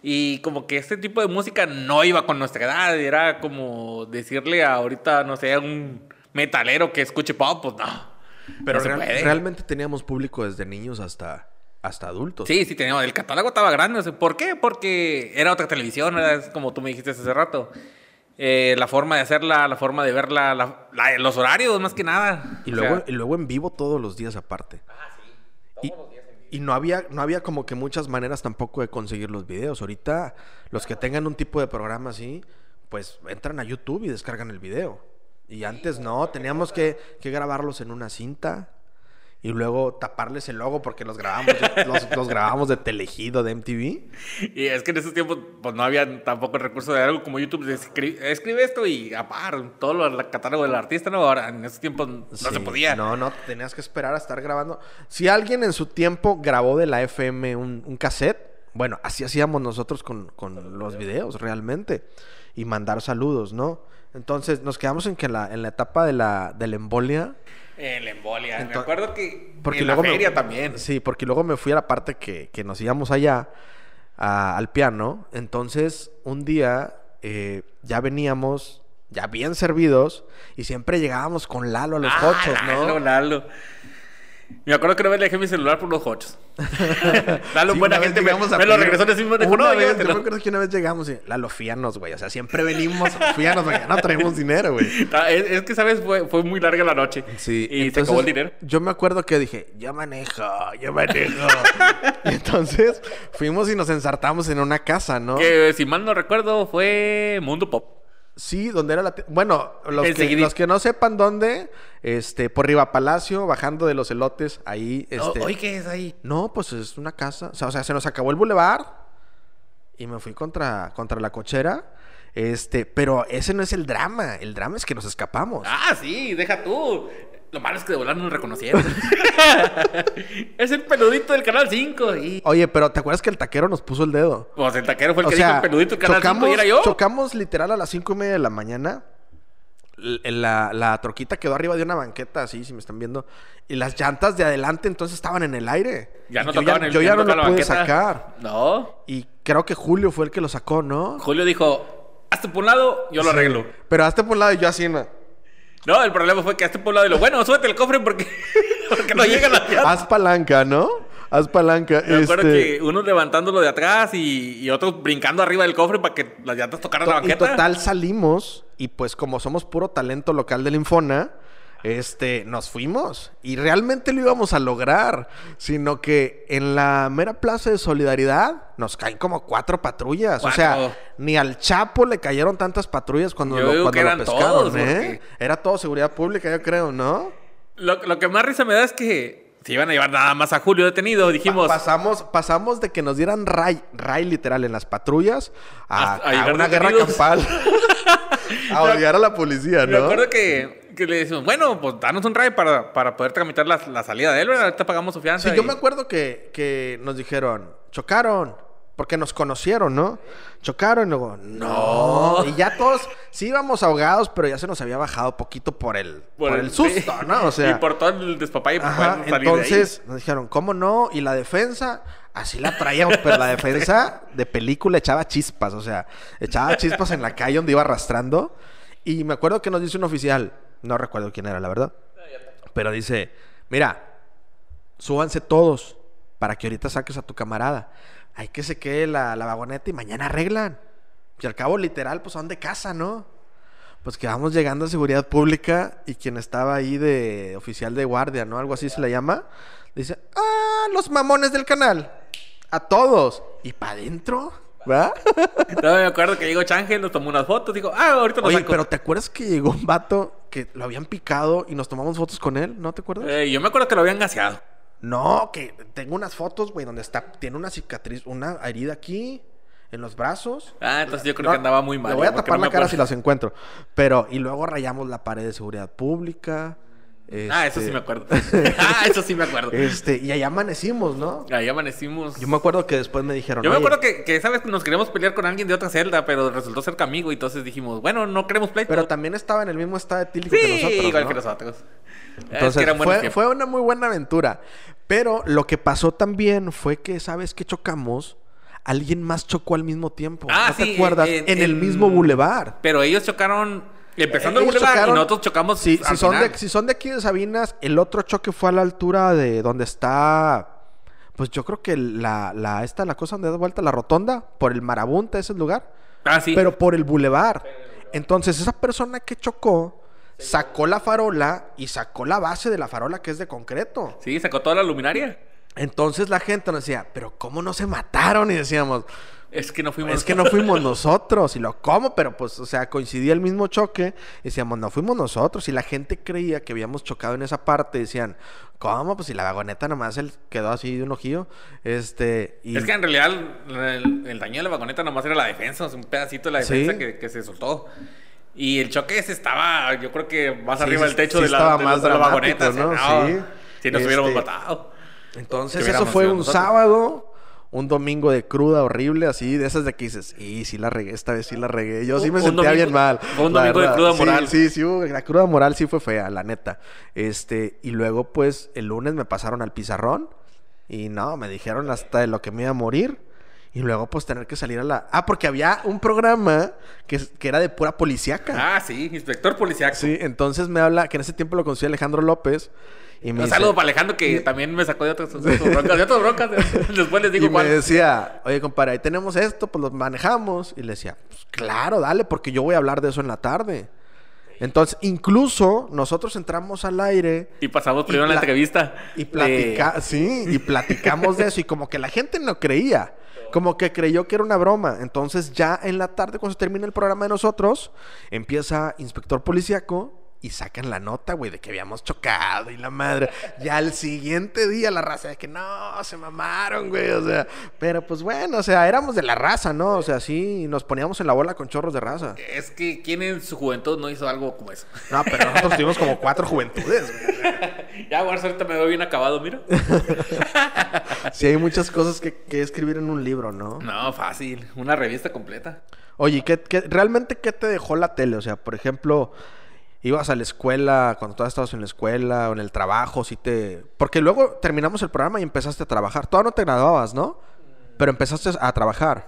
Y como que este tipo de música no iba con nuestra edad. Era como decirle a ahorita, no sé, a un metalero que escuche pop, pues no. Pero no se real- realmente teníamos público desde niños hasta, hasta adultos. Sí, sí, teníamos. El catálogo estaba grande. ¿Por qué? Porque era otra televisión, era como tú me dijiste hace rato. Eh, la forma de hacerla, la forma de verla, la- la- los horarios, más que nada. Y O luego, sea, y luego en vivo todos los días aparte. Y, y no había, no había como que muchas maneras tampoco de conseguir los videos. Ahorita, los que tengan un tipo de programa así, pues entran a YouTube y descargan el video. Y antes no, teníamos que, que grabarlos en una cinta y luego taparles el logo porque los grabamos los, los grabamos de Telegido, de MTV. Y es que en esos tiempos pues no había tampoco el recurso de algo como YouTube. de escribe esto y apar todo lo, el catálogo del artista, ¿no? Ahora en esos tiempos no se podía. No, no, tenías que esperar a estar grabando. Si alguien en su tiempo grabó de la FM un, un cassette, bueno, así hacíamos nosotros con, con los videos realmente. Y mandar saludos, ¿no? Entonces nos quedamos en que la, en la etapa de la, de la embolia. En la embolia. me Ento- acuerdo que Porque en luego la me- también. Sí, porque luego me fui a la parte que, que nos íbamos allá a- al piano. Entonces, un día eh, ya veníamos ya bien servidos y siempre llegábamos con Lalo a los Ah, coches, ¿no? Lalo, Lalo. Me acuerdo que una vez le dejé mi celular por los hochos. Lalo, Sí, buena gente, me, me lo regresó ese mismo teléfono. Una No, vez, yo me acuerdo que una vez llegamos y... Lalo, fíanos, güey. O sea, siempre venimos, fíanos, güey. No traemos dinero, güey. Ah, Es, es que, ¿sabes? Fue, fue muy larga la noche. Sí. Y se entonces, acabó el dinero. Yo me acuerdo que dije, yo manejo, yo manejo. y entonces fuimos y nos ensartamos en una casa, ¿no? Que si mal no recuerdo fue Mundo Pop. Sí, donde era la... Bueno, los que, los que no sepan dónde, este, por Riva Palacio, bajando de los elotes, ahí, este... Oye, ¿qué es ahí? No, pues es una casa. O sea, o sea, se nos acabó el bulevar y me fui contra, contra la cochera. Este, pero ese no es el drama. El drama es que nos escapamos. Ah, sí, deja tú. Lo malo es que de volar no nos reconocieron. es el peludito del Canal 5. Y... Oye, pero ¿te acuerdas que el taquero nos puso el dedo? Pues el taquero fue el O que sea, dijo el peludito del Canal 5 chocamos, y era yo. chocamos literal a las cinco y media de la mañana. L- La, la troquita quedó arriba de una banqueta, así, si me están viendo. Y las llantas de adelante entonces estaban en el aire. Ya no yo tocaban el Yo ya no lo pude banqueta. sacar. No. Y creo que Julio fue el que lo sacó, ¿no? Julio dijo, hazte por un lado, yo lo arreglo. Pero hazte por un lado y yo así, ¿no? No, el problema fue que hazte por un lado y lo, bueno, súbete el cofre porque, porque no llegan las. Haz palanca, ¿no? Haz palanca. Me acuerdo este, que unos levantándolo de atrás y, y otros brincando arriba del cofre para que las llantas tocaran la to- y banqueta. total salimos y pues como somos puro talento local del Infona, este, nos fuimos y realmente lo íbamos a lograr, sino que en la mera plaza de solidaridad nos caen como cuatro patrullas, o sea, ni al Chapo le cayeron tantas patrullas cuando Yo lo, digo cuando que lo eran pescaron, todos, ¿eh? Era todo seguridad pública, yo creo, ¿no? Lo, lo que más risa me da es que se iban a llevar nada más a Julio detenido. Dijimos, Pa- pasamos, pasamos de que nos dieran ray, ray literal en las patrullas a, una guerra campal. a odiar a la policía, me ¿no? acuerdo que, que le decimos, bueno, pues danos un ride para, para poder tramitar la, la salida de él. ¿verdad? Ahorita pagamos su fianza. Sí, yo y- me acuerdo que, que nos dijeron, chocaron, porque nos conocieron, ¿no? Chocaron y luego, no. Y ya todos, sí íbamos ahogados, pero ya se nos había bajado poquito por el, por, el susto, sí. ¿no? O sea, y por todo el despapalle para ajá, salir entonces nos dijeron, ¿cómo no? Y la defensa, así la traíamos, pero la defensa de película echaba chispas, o sea, echaba chispas en la calle donde iba arrastrando. Y me acuerdo que nos dice un oficial, no recuerdo quién era, la verdad, pero dice, mira, súbanse todos para que ahorita saques a tu camarada. Hay que se quede la, la vagoneta y mañana arreglan. Y al cabo, literal, pues son de casa, ¿no? Pues que vamos llegando a seguridad pública y quien estaba ahí de oficial de guardia, ¿no? Algo así se le llama. Dice, ah, los mamones del canal. A todos. Y para adentro, ahí. No, me acuerdo que llegó Changel, nos tomó unas fotos. Dijo, ah, ahorita nos Oye, saco. pero ¿te acuerdas que llegó un vato que lo habían picado y nos tomamos fotos con él? ¿No te acuerdas? Eh, yo me acuerdo que lo habían gaseado. No, que tengo unas fotos, güey, donde está, tiene una cicatriz, una herida aquí, en los brazos. Ah, entonces yo creo No, que andaba muy mal. Le voy a porque tapar no la cara si las encuentro. Pero, y luego rayamos la pared de seguridad pública. Ah, eso este, sí me acuerdo. ah, eso sí me acuerdo. Este, y ahí amanecimos, ¿no? Ahí amanecimos. Yo me acuerdo que después me dijeron. Yo me "Oye, acuerdo que, que, ¿sabes? Nos queríamos pelear con alguien de otra celda, pero resultó ser amigo. Y entonces dijimos, bueno, no queremos pleito. Pero también estaba en el mismo estado etílico sí, que nosotros. igual ¿no? que nosotros. es Entonces, que fue, fue una muy buena aventura. Pero lo que pasó también fue que, ¿sabes qué chocamos? Alguien más chocó al mismo tiempo. Ah, ¿No te sí, acuerdas? en- en, el mismo bulevar. Pero ellos chocaron empezando el Ellos boulevard y nosotros chocamos Si, si, son de, si son de aquí de Sabinas, el otro choque fue a la altura de donde está. Pues yo creo que la, la, esta, la cosa donde da vuelta la rotonda, por el Marabunta, ese lugar. Ah, sí. Pero por el bulevar. Entonces, esa persona que chocó sacó la farola y sacó la base de la farola que es de concreto. Sí, sacó toda la luminaria. Entonces la gente nos decía, pero ¿cómo no se mataron? Y decíamos, Es que no fuimos. es que no fuimos nosotros. Y lo, ¿cómo? Pero pues, o sea, coincidía el mismo choque. Y decíamos, no fuimos nosotros. Y la gente creía que habíamos chocado en esa parte. Decían, ¿cómo? Pues si la vagoneta nomás él quedó así de un ojillo. Este, y... Es que en realidad el, el daño de la vagoneta nomás era la defensa, un pedacito de la Sí. defensa que, que se soltó. Y el choque ese estaba, yo creo que más Sí, arriba del techo sí de la, estaba de más de la vagoneta. ¿no? o sea, Sí. Si nos hubiéramos Este, matado. Entonces, eso fue un nosotros. sábado, un domingo de cruda horrible, así, de esas de que dices, y sí la regué, esta vez sí la regué. Yo sí me sentía domingo- bien mal. un domingo de cruda moral. Sí, sí, la cruda moral sí fue fea, la neta. Este, y luego, pues, el lunes me pasaron al pizarrón, y no, me dijeron hasta de lo que me iba a morir. Y luego, pues, tener que salir a la... Ah, porque había un programa que, que era de pura policíaca. Ah, sí, inspector policiaco. Sí, entonces me habla, que en ese tiempo lo conocía Alejandro López, Y me Un dice- saludo para Alejandro que también me sacó de otras, de otras broncas. De otras broncas. Después les digo y me decía, oye, compadre, ahí tenemos esto, pues lo manejamos. Y le decía, pues claro, dale, porque yo voy a hablar de eso en la tarde. Entonces, incluso nosotros entramos al aire Y pasamos Y primero la entrevista. y platica, sí, y platicamos de eso y como que la gente no creía, como que creyó que era una broma. Entonces ya en la tarde cuando se termina el programa de nosotros, empieza inspector policíaco y sacan la nota, güey, de que habíamos chocado y la madre. Ya al siguiente día la raza de que no, se mamaron, güey, o sea, pero pues bueno, o sea, éramos de la raza, ¿no? O sea, sí, nos poníamos en la bola con chorros de raza. Es que ¿quién en su juventud no hizo algo como eso? No, pero nosotros tuvimos como cuatro juventudes, güey. ya, bueno, ahorita me veo bien acabado, mira. Sí, hay muchas cosas que, que escribir en un libro, ¿no? No, fácil. Una revista completa. Oye, ¿qué, qué- realmente qué te dejó la tele? O sea, por ejemplo, ibas a la escuela, cuando todavía estabas en la escuela o en el trabajo, sí te... Porque luego terminamos el programa y empezaste a trabajar. Todavía no te graduabas, ¿no? Pero empezaste a trabajar.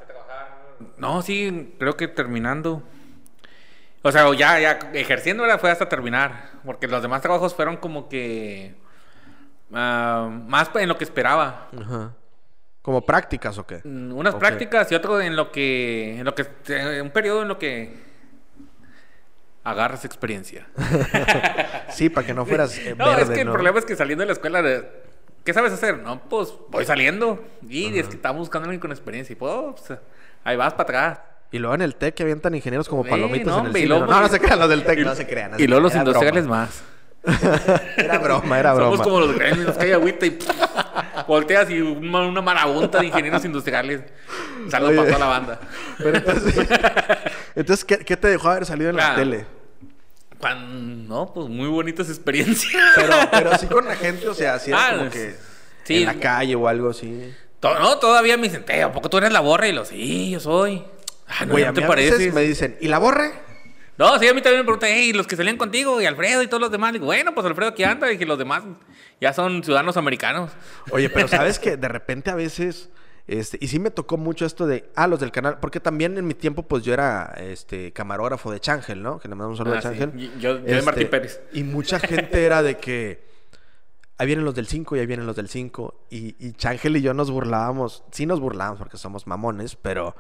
No, sí, creo que terminando. O sea, ya, ya ejerciendo era fue hasta terminar. Porque los demás trabajos fueron como que. ah, más en lo que esperaba. Ajá. ¿Como prácticas o qué? Mm, Unas prácticas y otro en lo que. En lo que. Un periodo en lo que. Agarras experiencia. Sí, para que no fueras eh, No, verde, es que el problema es que saliendo de la escuela. de- ¿Qué sabes hacer? No, pues voy saliendo. Y es que estamos buscando a alguien con experiencia. Y pues, pues, ahí vas para atrás. Y luego en el TEC que avientan ingenieros como palomitas no, en el cine. luego- No, no se crean los del TEC, no se crean. no Y luego los industriales broma. más. Era broma, era broma. Somos como los gremios, nos cae agüita y volteas y una, una marabunta de ingenieros industriales. Saludos para toda la banda. Pero entonces, entonces ¿qué, qué te dejó haber salido en la tele? No, pues muy bonitas experiencias. Pero, pero sí con la gente, o sea, sí era Ah, como que sí. en la calle o algo así. To- no, todavía me dicen, "Te, ¿a poco tú eres la borra? Y lo, sí, yo soy. Ah, no, Güey, no a te a veces pareces. me dicen, ¿y la borre? No, sí, a mí también me preguntan, hey, los que salían contigo, y Alfredo y todos los demás. Digo, bueno, pues Alfredo aquí anda, y que los demás ya son ciudadanos americanos. Oye, pero sabes que de repente a veces, este, y sí me tocó mucho esto de, ah, los del canal, porque también en mi tiempo, pues yo era este camarógrafo de Changel, ¿no? Que le mandamos un saludo Ah, a sí. Changel. Yo- yo de Este, Martín Pérez. Y mucha gente era de que, ahí vienen los del 5 y ahí vienen los del 5. Y, y Changel y yo nos burlábamos, sí nos burlábamos porque somos mamones, pero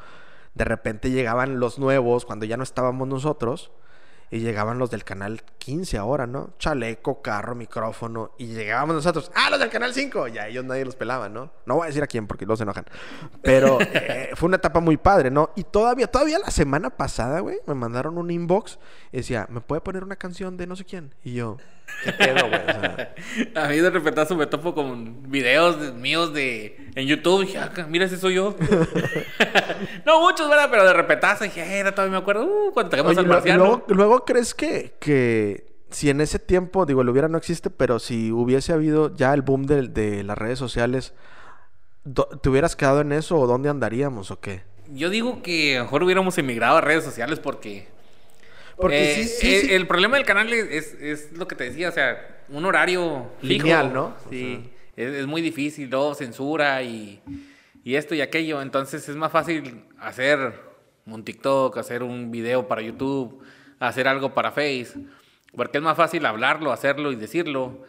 de repente llegaban los nuevos cuando ya no estábamos nosotros. Y llegaban los del canal 15 ahora, ¿no? Chaleco, carro, micrófono. Y llegábamos nosotros, ¡ah, los del canal 5! Y a ellos nadie los pelaba, ¿no? No voy a decir a quién porque se enojan. Pero eh, fue una etapa muy padre, ¿no? Y todavía, todavía la semana pasada, güey, me mandaron un inbox y decía, ¿me puede poner una canción de no sé quién? Y yo, ¿qué pedo, güey? O sea, A mí de repentazo me topo con videos de- míos de en YouTube. Dije, ah, mira, ese soy yo. no muchos, ¿verdad? Pero de repentazo dije, "Eh, era todavía me acuerdo. Uh, cuando tocamos Oye, al lo- marciano. luego, luego crees que, que si en ese tiempo, digo, el hubiera no existe, pero si hubiese habido ya el boom de, de las redes sociales, ¿te hubieras quedado en eso o dónde andaríamos o qué? Yo digo que lo mejor hubiéramos emigrado a redes sociales porque. Porque eh, sí, sí, eh, sí. El problema del canal es, es, es lo que te decía, o sea, un horario fijo. Lineal, ¿no? O Sí. Es, es muy difícil, luego censura y, y esto y aquello. Entonces es más fácil hacer un TikTok, hacer un video para YouTube, hacer algo para Face. Porque es más fácil hablarlo, hacerlo y decirlo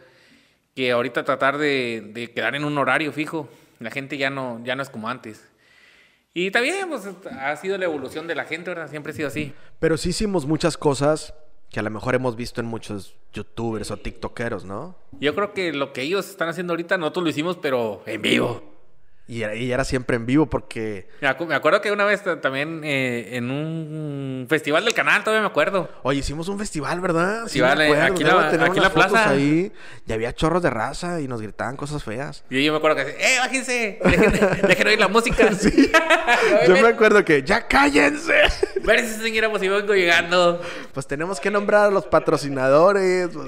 que ahorita tratar de, de quedar en un horario fijo. La gente ya no, ya no es como antes. Y también, pues, ha sido la evolución de la gente, ¿verdad? Siempre ha sido así. Pero sí hicimos muchas cosas que a lo mejor hemos visto en muchos youtubers o tiktokeros, ¿no? Yo creo que lo que ellos están haciendo ahorita, nosotros lo hicimos, pero en vivo. Y era, y era siempre en vivo porque, Me acu- me acuerdo que una vez ta- también eh, en un festival del canal, todavía me acuerdo. oye, hicimos un festival, ¿verdad? Sí, me eh, acuerdo, aquí la- aquí la plaza. ahí y había chorros de raza y nos gritaban cosas feas. Y yo me acuerdo que decía, ¡eh, bájense! Dejen, dejen oír la música. Yo me acuerdo que, ¡ya cállense! Ver si señora, pues si vengo llegando. Pues tenemos que nombrar a los patrocinadores. pues.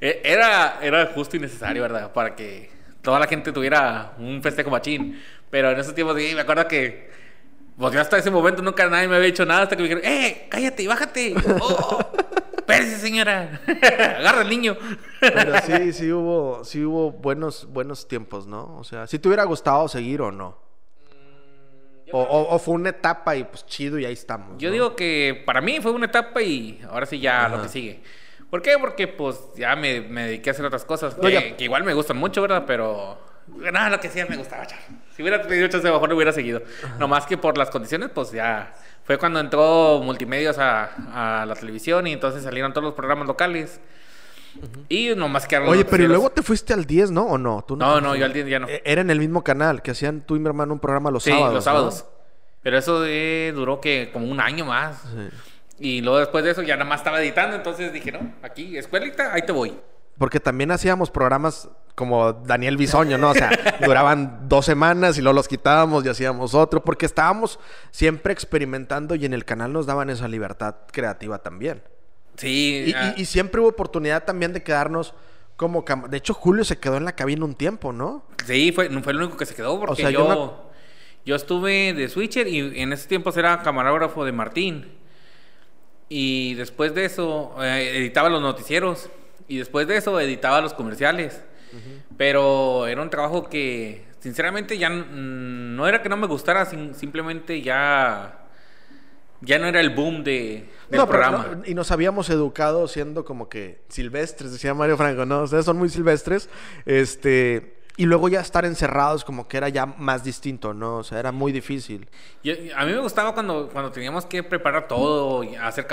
Eh, Era, era justo y necesario, ¿verdad? Para que toda la gente tuviera un festejo machín. Pero en esos tiempos, sí, me acuerdo que. Pues yo hasta ese momento nunca nadie me había dicho nada hasta que me dijeron, ¡eh, cállate y bájate! ¡Oh! ¡Espérese, señora! ¡Agarra al niño! Pero sí, sí hubo, sí hubo buenos, buenos tiempos, ¿no? O sea, si te hubiera gustado seguir o no. O, o- o fue una etapa y pues chido y ahí estamos. Yo ¿no? digo que para mí fue una etapa y ahora sí ya lo que sigue. ¿Por qué? Porque pues ya me, me dediqué a hacer otras cosas que, Oiga. que igual me gustan mucho, ¿verdad? Pero nada, lo que sea me gustaba echar. Si hubiera tenido chance, mejor lo hubiera seguido. Nomás que por las condiciones, pues ya fue cuando entró Multimedios a, a la televisión y entonces salieron todos los programas locales. Y nomás quedaron los Oye, pero luego te fuiste al 10, ¿no? ¿O no? ¿Tú No, no, fuiste? yo al 10 ya no. Eh, Era en el mismo canal, que hacían tú y mi hermano un programa los sí, sábados. los ¿no? sábados. Pero eso eh, duró que como un año más. Sí. Y luego después de eso ya nada más estaba editando, entonces dije, no, aquí, escuelita, ahí te voy. Porque también hacíamos programas como Daniel Bisoño, ¿no? O sea, duraban dos semanas y luego los quitábamos y hacíamos otro, porque estábamos siempre experimentando y en el canal nos daban esa libertad creativa también. Sí, Y, ah, y- y siempre hubo oportunidad también de quedarnos como... cam- De hecho, Julio se quedó en la cabina un tiempo, ¿no? sí, fue, fue el único que se quedó porque sea, yo, yo yo, estuve de switcher y en ese tiempo era camarógrafo de Martín. Y después de eso eh, editaba los noticieros y después de eso editaba los comerciales. Pero era un trabajo que sinceramente ya no era que no me gustara, sim- simplemente ya ya no era el boom de, del No, programa. no, y nos habíamos educado siendo como que silvestres, decía Mario Franco, ¿no? Ustedes son muy silvestres. Este... Y luego ya estar encerrados como que era ya más distinto, ¿no? O sea, era muy difícil. Yo- a mí me gustaba cuando, cuando teníamos que preparar todo, y hacer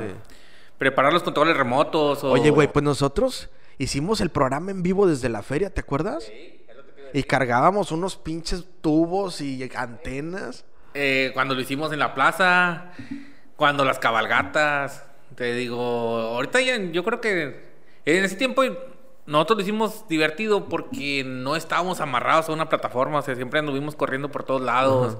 Sí. preparar los controles remotos. O... Oye, güey, pues nosotros hicimos el programa en vivo desde la feria, ¿te acuerdas? Y cargábamos unos pinches tubos y antenas. Eh, cuando lo hicimos en la plaza, cuando las cabalgatas, te digo, ahorita ya, yo creo que en ese tiempo nosotros lo hicimos divertido porque no estábamos amarrados a una plataforma, o sea, siempre anduvimos corriendo por todos lados.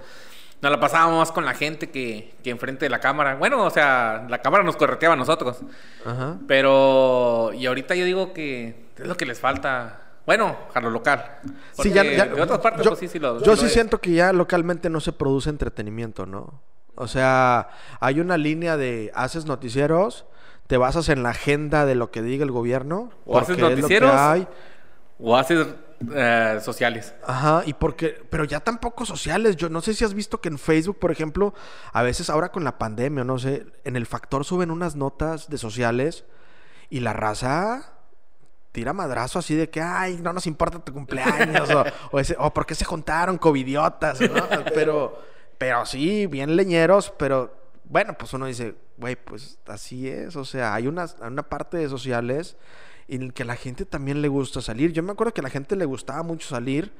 Nos la pasábamos más con la gente que, que enfrente de la cámara. Bueno, o sea, la cámara nos correteaba a nosotros. Ajá. Pero, y ahorita yo digo que es lo que les falta. Bueno, a lo local. Sí, ya, De otras partes, yo, pues sí, sí lo yo lo sí es. siento que ya localmente no se produce entretenimiento, ¿no? O sea, hay una línea de haces noticieros, te basas en la agenda de lo que diga el gobierno. O haces noticieros. hay. O haces eh, sociales. Ajá, y porque, pero ya tampoco sociales. Yo no sé si has visto que en Facebook, por ejemplo, a veces ahora con la pandemia, no sé, en el factor suben unas notas de sociales y la raza tira madrazo así de que, ay, no nos importa tu cumpleaños, o, o, ese, o por qué se juntaron covidiotas, ¿no? Pero, pero sí, bien leñeros, pero bueno, pues uno dice, güey, pues así es, o sea, hay una, una parte de sociales en que a la gente también le gusta salir. Yo me acuerdo que a la gente le gustaba mucho salir,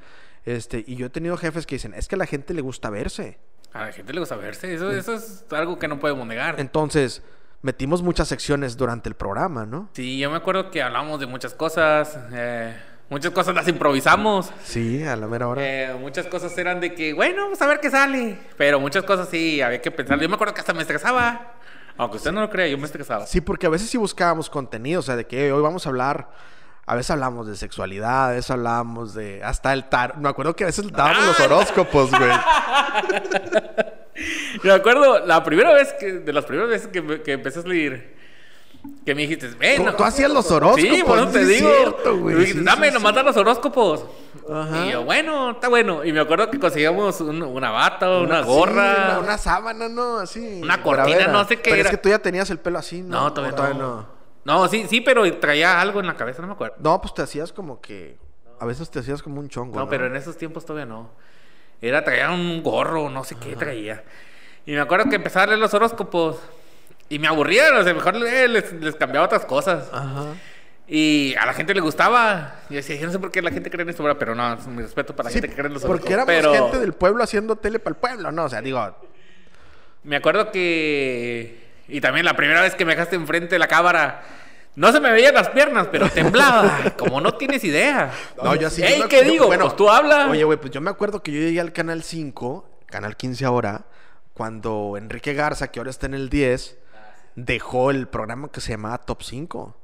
este, y yo he tenido jefes que dicen, es que a la gente le gusta verse. A la gente le gusta verse. Eso, eso es algo que no podemos negar. Entonces, metimos muchas secciones durante el programa, ¿no? Sí, yo me acuerdo que hablamos de muchas cosas. eh, muchas cosas las improvisamos. Sí, a la mera hora. eh, muchas cosas eran de que, bueno, vamos a ver qué sale. Pero muchas cosas sí, había que pensar. Yo me acuerdo que hasta me estresaba. Aunque usted no lo crea, yo me estresaba. Sí, porque a veces sí buscábamos contenido, o sea, de que hoy vamos a hablar, a veces hablamos de sexualidad, a veces hablamos de hasta el tar, me acuerdo que a veces dábamos los horóscopos, güey. Me acuerdo la primera vez que, de las primeras veces que, que empecé a leer, que me dijiste, ven. Tú, tú hacías los horóscopos, Sí, te sí digo. cierto, güey. Sí, Dame sí, nomás los horóscopos. Ajá. Y yo, bueno, está bueno. Y me acuerdo que conseguíamos un- una bata, una Sí, gorra. una, una sábana, ¿no? Así. Una cortina, bravera. no sé qué Pero era. es que tú ya tenías el pelo así, ¿no? No, todavía, ¿O todavía no. no. no. sí, sí, pero traía algo en la cabeza, no me acuerdo. No, pues te hacías como que, a veces te hacías como un chongo, No, ¿no? pero en esos tiempos todavía no. Era, traía un gorro, no sé qué traía. Y me acuerdo que empezaba a leer los horóscopos. Y me aburría, o sea, mejor le- les, les cambiaba otras cosas. Ajá. Y a la gente le gustaba. Yo decía, yo no sé por qué la gente cree en esto, pero no, es mi respeto para la Sí, gente que cree en los porque éramos Pero gente del pueblo haciendo tele para el pueblo, ¿no? O sea, digo, me acuerdo que... Y también la primera vez que me dejaste enfrente de la cámara... No se me veían las piernas, pero temblaba. Como no tienes idea. No, yo así. Ey, ¿qué yo- digo? pues tú habla. Oye, güey, pues yo me acuerdo que yo llegué al canal 5, canal 15 ahora, cuando Enrique Garza, que ahora está en el 10, dejó el programa que se llamaba Top 5.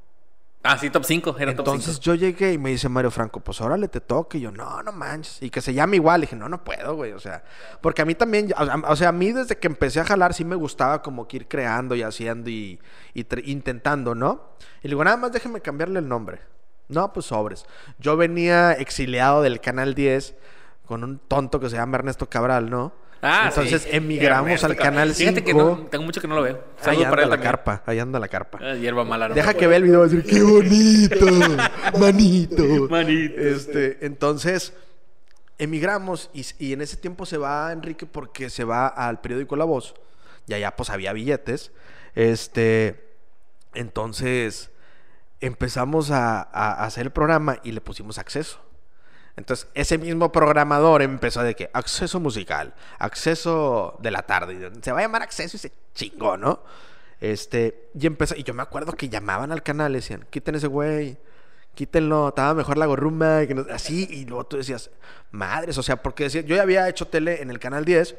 Ah, sí, top 5. Era top Entonces 5. yo llegué y me dice Mario Franco, pues órale te toca. Y yo, no, no manches. Y que se llame igual. Y dije, no, no puedo, güey. O sea, porque a mí también, o sea, a mí desde que empecé a jalar sí me gustaba como que ir creando y haciendo y, y intentando, ¿no? Y le digo, nada más déjeme cambiarle el nombre. No, pues sobres. Yo venía exiliado del Canal 10 con un tonto que se llama Ernesto Cabral, ¿no? Ah, Entonces emigramos al canal 5. Fíjate que tengo mucho que no lo veo. ahí anda la carpa, ahí anda la carpa. Ah, hierba mala. Deja que vea el video y decir, qué bonito, manito. manito. Este, entonces, emigramos y, y, en ese tiempo se va Enrique porque se va al periódico La Voz. Y allá pues había billetes. Este, entonces empezamos a, hacer el programa y le pusimos acceso. Entonces, ese mismo programador empezó de que acceso musical, acceso de la tarde. Se va a llamar acceso y se chingó, ¿no? Este, y empezó, y yo me acuerdo que llamaban al canal y decían, quiten ese güey, quítenlo, estaba mejor la gorrumba, así, y luego tú decías, madres, o sea, porque decía, yo ya había hecho tele en el canal 10,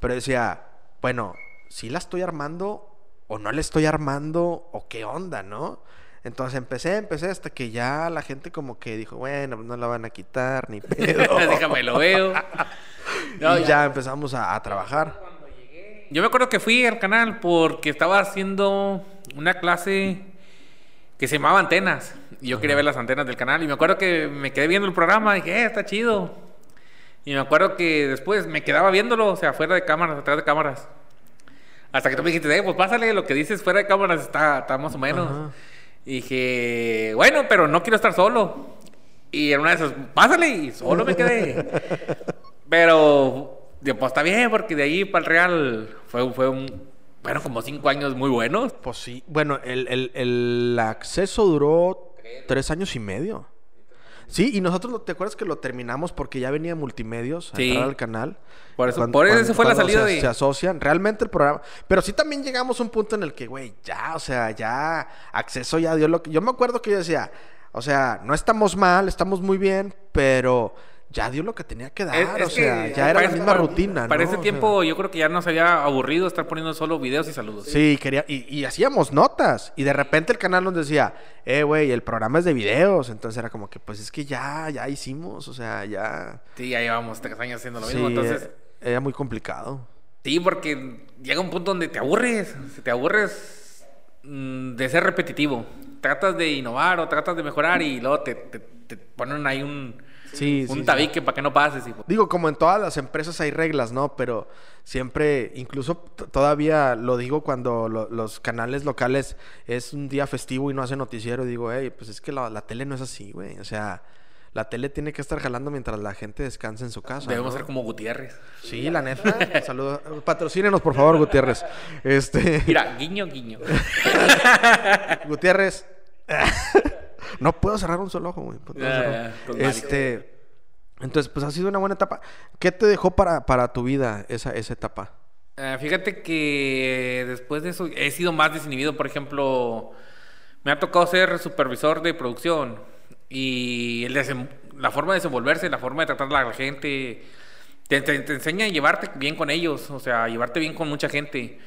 pero decía, bueno, si la estoy armando o no la estoy armando o qué onda, ¿no? Entonces empecé, empecé hasta que ya la gente como que dijo, bueno, no la van a quitar ni pedo. Déjame lo veo. y ya, empezamos a, trabajar. Yo me acuerdo que fui al canal porque estaba haciendo una clase que se llamaba Antenas. Y yo quería ver las antenas del canal. Y me acuerdo que me quedé viendo el programa y dije, eh, está chido. Y me acuerdo que después me quedaba viéndolo, o sea, fuera de cámaras, atrás de cámaras. Hasta que tú me dijiste, eh, pues pásale, lo que dices fuera de cámaras está, está más o menos. Y dije, bueno, pero no quiero estar solo. Y en una de esas, pásale, y solo me quedé. pero, pues está bien, porque de ahí para el Real fue, fue un, bueno, como cinco años muy buenos. Pues sí, bueno, el, el, el acceso duró tres años y medio. Sí, y nosotros, ¿te acuerdas que lo terminamos porque ya venía Multimedios a entrar al canal? Por eso, por eso fue la salida se, de... Se asocian, realmente el programa... Pero sí también llegamos a un punto en el que, güey, ya, o sea, ya acceso ya dio lo que... Yo me acuerdo que yo decía, o sea, no estamos mal, estamos muy bien, pero ya dio lo que tenía que dar, o sea, ya era la misma rutina. Para ese tiempo yo creo que ya nos había aburrido estar poniendo solo videos y saludos. Sí, quería, y, hacíamos notas, y de repente el canal nos decía, eh, güey, el programa es de videos, entonces era como que, pues es que ya, ya hicimos, o sea, ya... Sí, ya llevamos tres años haciendo lo mismo, entonces... Eh, era muy complicado. Sí, porque llega un punto donde te aburres, te aburres mm, de ser repetitivo. Tratas de innovar o tratas de mejorar y luego te ponen ahí un Sí, un tabique para que no pases. Digo, como en todas las empresas hay reglas, ¿no? Pero siempre, incluso todavía lo digo cuando los canales locales es un día festivo y no hace noticiero. Digo, hey, pues es que la, tele no es así, güey. O sea, la tele tiene que estar jalando mientras la gente descansa en su casa. Debemos ser como Gutiérrez. Sí, la neta. Saludos. Patrocínenos, por favor, Gutiérrez. Este... Mira, guiño, guiño. Gutiérrez. No puedo cerrar un solo ojo, güey. este. Entonces, pues ha sido una buena etapa. ¿Qué te dejó para, para tu vida esa, esa etapa? Eh, fíjate que después de eso he sido más desinhibido. Por ejemplo, me ha tocado ser supervisor de producción y el la forma de desenvolverse, la forma de tratar a la gente, te, te, enseña a llevarte bien con ellos, o sea, a llevarte bien con mucha gente.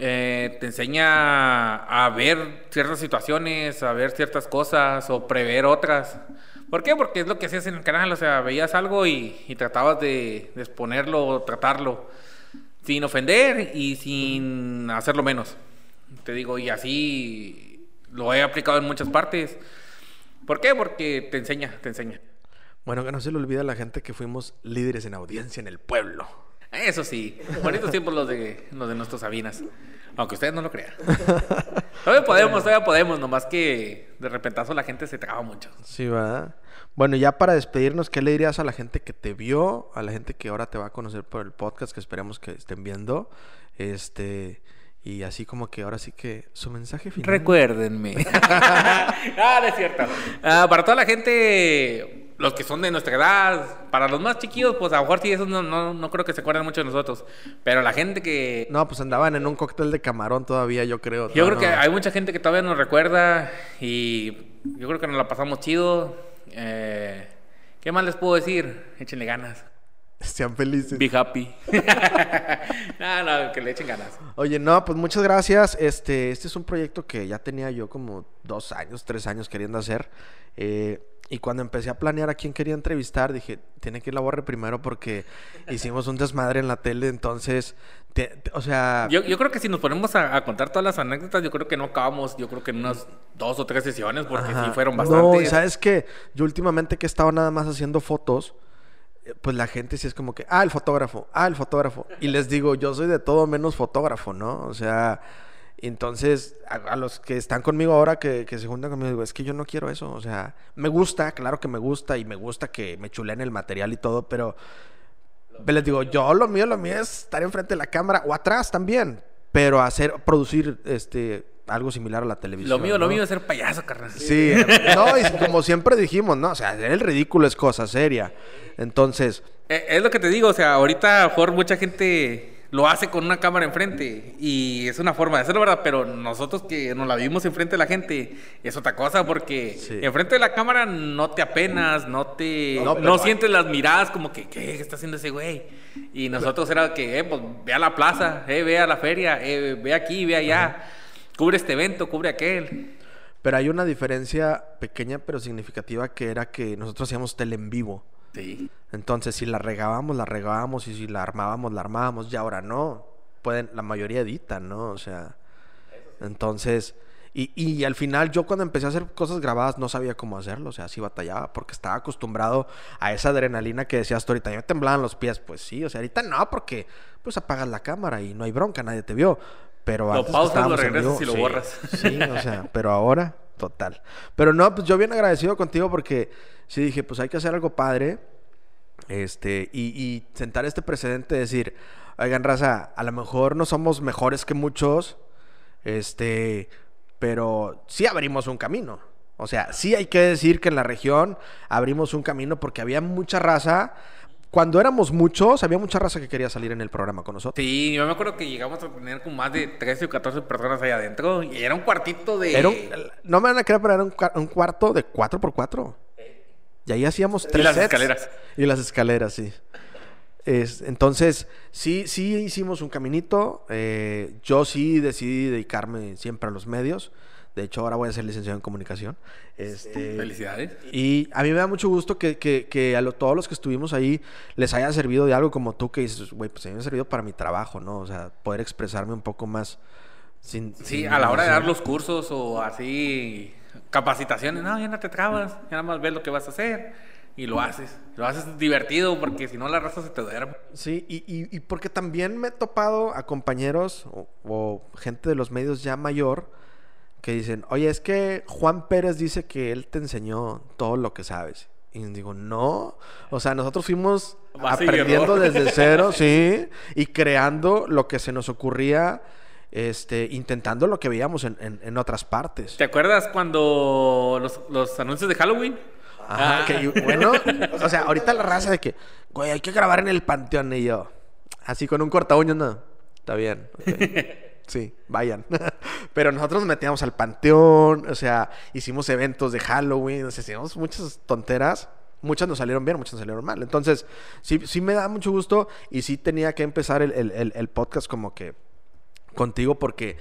Eh, te enseña a ver ciertas situaciones, a ver ciertas cosas o prever otras. ¿Por qué? Porque es lo que hacías en el canal, o sea, veías algo y, tratabas de, exponerlo o tratarlo sin ofender y sin hacerlo menos. Te digo, y así lo he aplicado en muchas partes. ¿Por qué? Porque te enseña, te enseña. Bueno, que no se le olvida la gente que fuimos líderes en audiencia en el pueblo. Eso sí, bonitos tiempos los de, los de nuestros Sabinas. Aunque ustedes no lo crean. todavía podemos, todavía podemos, nomás que de repentazo la gente se traba mucho. Sí, va. Bueno, ya para despedirnos, ¿qué le dirías a la gente que te vio, a la gente que ahora te va a conocer por el podcast, que esperemos que estén viendo? Este, y así como que ahora sí que su mensaje final. Recuérdenme. ah, es cierto. Ah, para toda la gente los que son de nuestra edad, para los más chiquillos, pues a lo mejor sí, eso no, no, no, creo que se acuerden mucho de nosotros. Pero la gente que. No, pues andaban en un cóctel de camarón todavía, yo creo. Yo creo que hay mucha gente que todavía nos recuerda y yo creo que nos la pasamos chido. Eh, ¿Qué más les puedo decir? Échenle ganas. Sean felices. Be happy. no, no, que le echen ganas. Oye, no, pues muchas gracias. Este, este es un proyecto que ya tenía yo como dos años, tres años queriendo hacer. Eh, y cuando empecé a planear a quién quería entrevistar, dije, tiene que ir la borre primero porque hicimos un desmadre en la tele, entonces, o sea... Yo, creo que si nos ponemos a, contar todas las anécdotas, yo creo que no acabamos, yo creo que en unas dos o tres sesiones, porque sí fueron bastantes. No, y sabes que yo últimamente que he estado nada más haciendo fotos, pues la gente sí es como que, ah, el fotógrafo, ah, el fotógrafo. Y les digo, yo soy de todo menos fotógrafo, ¿no? O sea, entonces, a, los que están conmigo ahora, que, se juntan conmigo, digo, es que yo no quiero eso. O sea, me gusta, claro que me gusta y me gusta que me chuleen el material y todo, pero les digo, yo lo mío, lo mío es estar enfrente de la cámara o atrás también, pero hacer, producir este algo similar a la televisión. Lo mío, lo mío es ser payaso, carnal. Sí, no, y como siempre dijimos, ¿no? O sea, el ridículo es cosa seria. Entonces. Eh, es lo que te digo, o sea, ahorita por mucha gente lo hace con una cámara enfrente y es una forma de hacerlo, ¿verdad? Pero nosotros que nos la vimos enfrente de la gente es otra cosa porque enfrente de la cámara no te apenas, no te no, sientes las miradas como que ¿qué está haciendo ese güey? Y nosotros era que, eh, pues ve a la plaza, eh, ve a la feria, eh, ve aquí, ve allá, cubre este evento, cubre aquel. Pero hay una diferencia pequeña pero significativa que era que nosotros hacíamos tele en vivo. Entonces, si la regábamos, la regábamos, y si la armábamos, la armábamos, y ahora no. Pueden, la mayoría editan, ¿no? O sea. Entonces. Y, y, al final yo cuando empecé a hacer cosas grabadas no sabía cómo hacerlo, o sea, sí batallaba, porque estaba acostumbrado a esa adrenalina que decías tú ahorita, me temblaban los pies, pues sí, o sea, ahorita no, porque pues apagas la cámara y no hay bronca, nadie te vio, pero lo pausas, lo regresas y lo borras. Sí, o sea, pero ahora, total. Pero no, pues yo bien agradecido contigo porque sí dije, pues hay que hacer algo padre. Este, y, sentar este precedente de decir, oigan, raza, a lo mejor no somos mejores que muchos, este, pero sí abrimos un camino. O sea, sí hay que decir que en la región abrimos un camino porque había mucha raza. Cuando éramos muchos, había mucha raza que quería salir en el programa con nosotros. Sí, yo me acuerdo que llegamos a tener como más de 13 o 14 personas ahí adentro y era un cuartito de... no me van a creer, pero era un, un cuarto de 4x4. Y ahí hacíamos tres. Y las escaleras. Y las escaleras, sí. Es, entonces, sí, sí hicimos un caminito. Eh, yo sí decidí dedicarme siempre a los medios. De hecho, ahora voy a ser licenciado en comunicación. Este, Felicidades. Y a mí me da mucho gusto que, que, a todos los que estuvimos ahí les haya servido de algo como tú que dices, güey, pues a mí me ha servido para mi trabajo, ¿no? O sea, poder expresarme un poco más. Sin, sí, a la hora de dar los cursos o así capacitaciones, no, ya no te trabas, ya nada más ves lo que vas a hacer y lo haces. Lo haces divertido porque si no la raza se te duerme. Sí, y, y, porque también me he topado a compañeros o, gente de los medios ya mayor que dicen, oye, es que Juan Pérez dice que él te enseñó todo lo que sabes. Y digo, no. O sea, nosotros fuimos aprendiendo desde cero, sí, y creando lo que se nos ocurría este, intentando lo que veíamos en, otras partes. ¿Te acuerdas cuando los, anuncios de Halloween? Ajá, que, bueno, o sea, ahorita la raza de que, güey, hay que grabar en el panteón y yo, así con un corta uñas, no, está bien. Sí, vayan. Pero nosotros nos metíamos al panteón, o sea, hicimos eventos de Halloween, o sea, hicimos muchas tonteras. Muchas nos salieron bien, muchas nos salieron mal. Entonces, sí, sí me da mucho gusto y sí tenía que empezar el podcast como que contigo porque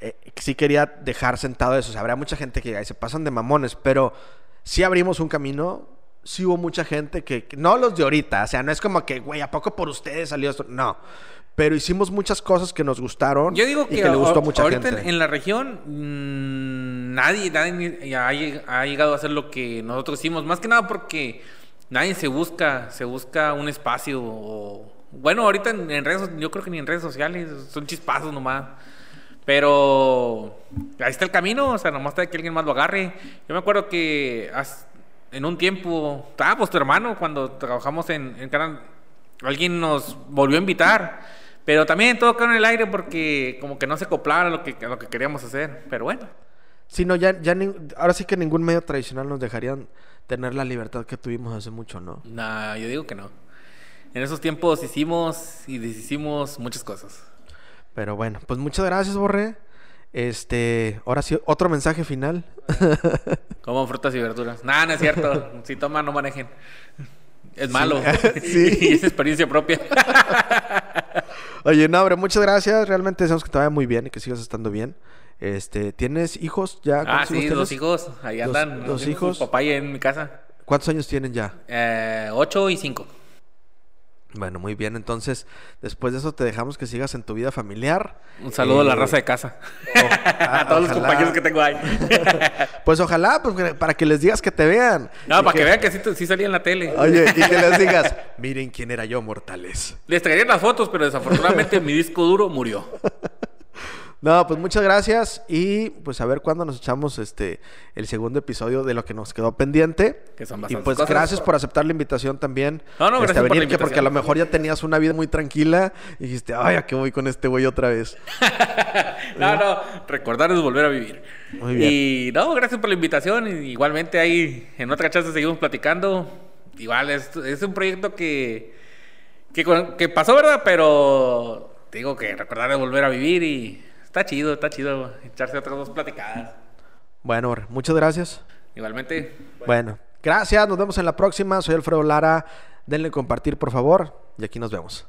eh, sí quería dejar sentado eso. O sea, habrá mucha gente que se pasan de mamones, pero sí abrimos un camino. Sí hubo mucha gente que, no los de ahorita, o sea, no es como que, güey, ¿a poco por ustedes salió esto? No. Pero hicimos muchas cosas que nos gustaron. Yo digo que, y que le gustó a mucha ahorita gente. En, la región mm, nadie, nadie ha, llegado a hacer lo que nosotros hicimos. Más que nada porque nadie se busca, se busca un espacio o bueno, ahorita en, redes, yo creo que ni en redes sociales, son chispazos nomás. Pero ahí está el camino, o sea, nomás está que alguien más lo agarre. Yo me acuerdo que en un tiempo, ah, pues tu hermano, cuando trabajamos en, en Canal, alguien nos volvió a invitar. Pero también todo quedó en el aire porque como que no se acoplaba a lo que, a lo que queríamos hacer. Pero bueno. Sí, no, ya, ya ahora sí que ningún medio tradicional nos dejarían tener la libertad que tuvimos hace mucho, ¿no? No, yo digo que no en esos tiempos hicimos y deshicimos muchas cosas. Pero bueno, pues muchas gracias, Borré. Este, ahora sí, otro mensaje final. Como frutas y verduras. Nada, no es cierto. si toman, no manejen. Es malo. Sí. y es experiencia propia. Oye, no, hombre, muchas gracias. Realmente deseamos que te vaya muy bien y que sigas estando bien. Este, ¿tienes hijos ya? Ah, sí, dos hijos. Ahí andan. Dos, hijos. Papá y en mi casa. ¿Cuántos años tienen ya? Eh, ocho y cinco. Bueno, muy bien. Entonces, después de eso te dejamos que sigas en tu vida familiar. Un saludo a la Eh, raza de casa. a todos los compañeros que tengo ahí. Pues ojalá, pues, para que les digas que te vean. no, Y para que vean que sí, sí salía en la tele. Oye, y que les digas, miren quién era yo, mortales. Les traería las fotos, pero desafortunadamente mi disco duro murió. No, pues muchas gracias y pues a ver cuándo nos echamos este el segundo episodio de lo que nos quedó pendiente. Que son y pues cosas. gracias por aceptar la invitación también. No, no, Este, gracias a por la venir, que porque a lo mejor ya tenías una vida muy tranquila y dijiste, ay, ¿a qué voy con este güey otra vez? No, no, recordar es volver a vivir. Muy bien. Y no, gracias por la invitación. Y igualmente ahí en otra chance seguimos platicando. Igual es, es un proyecto que, que pasó, ¿verdad? Pero te digo que recordar es volver a vivir y está chido, está chido echarse otras dos platicadas. Bueno, muchas gracias. Igualmente, Bueno, gracias, nos vemos en la próxima. Soy Alfredo Lara. Denle compartir, por favor, y aquí nos vemos.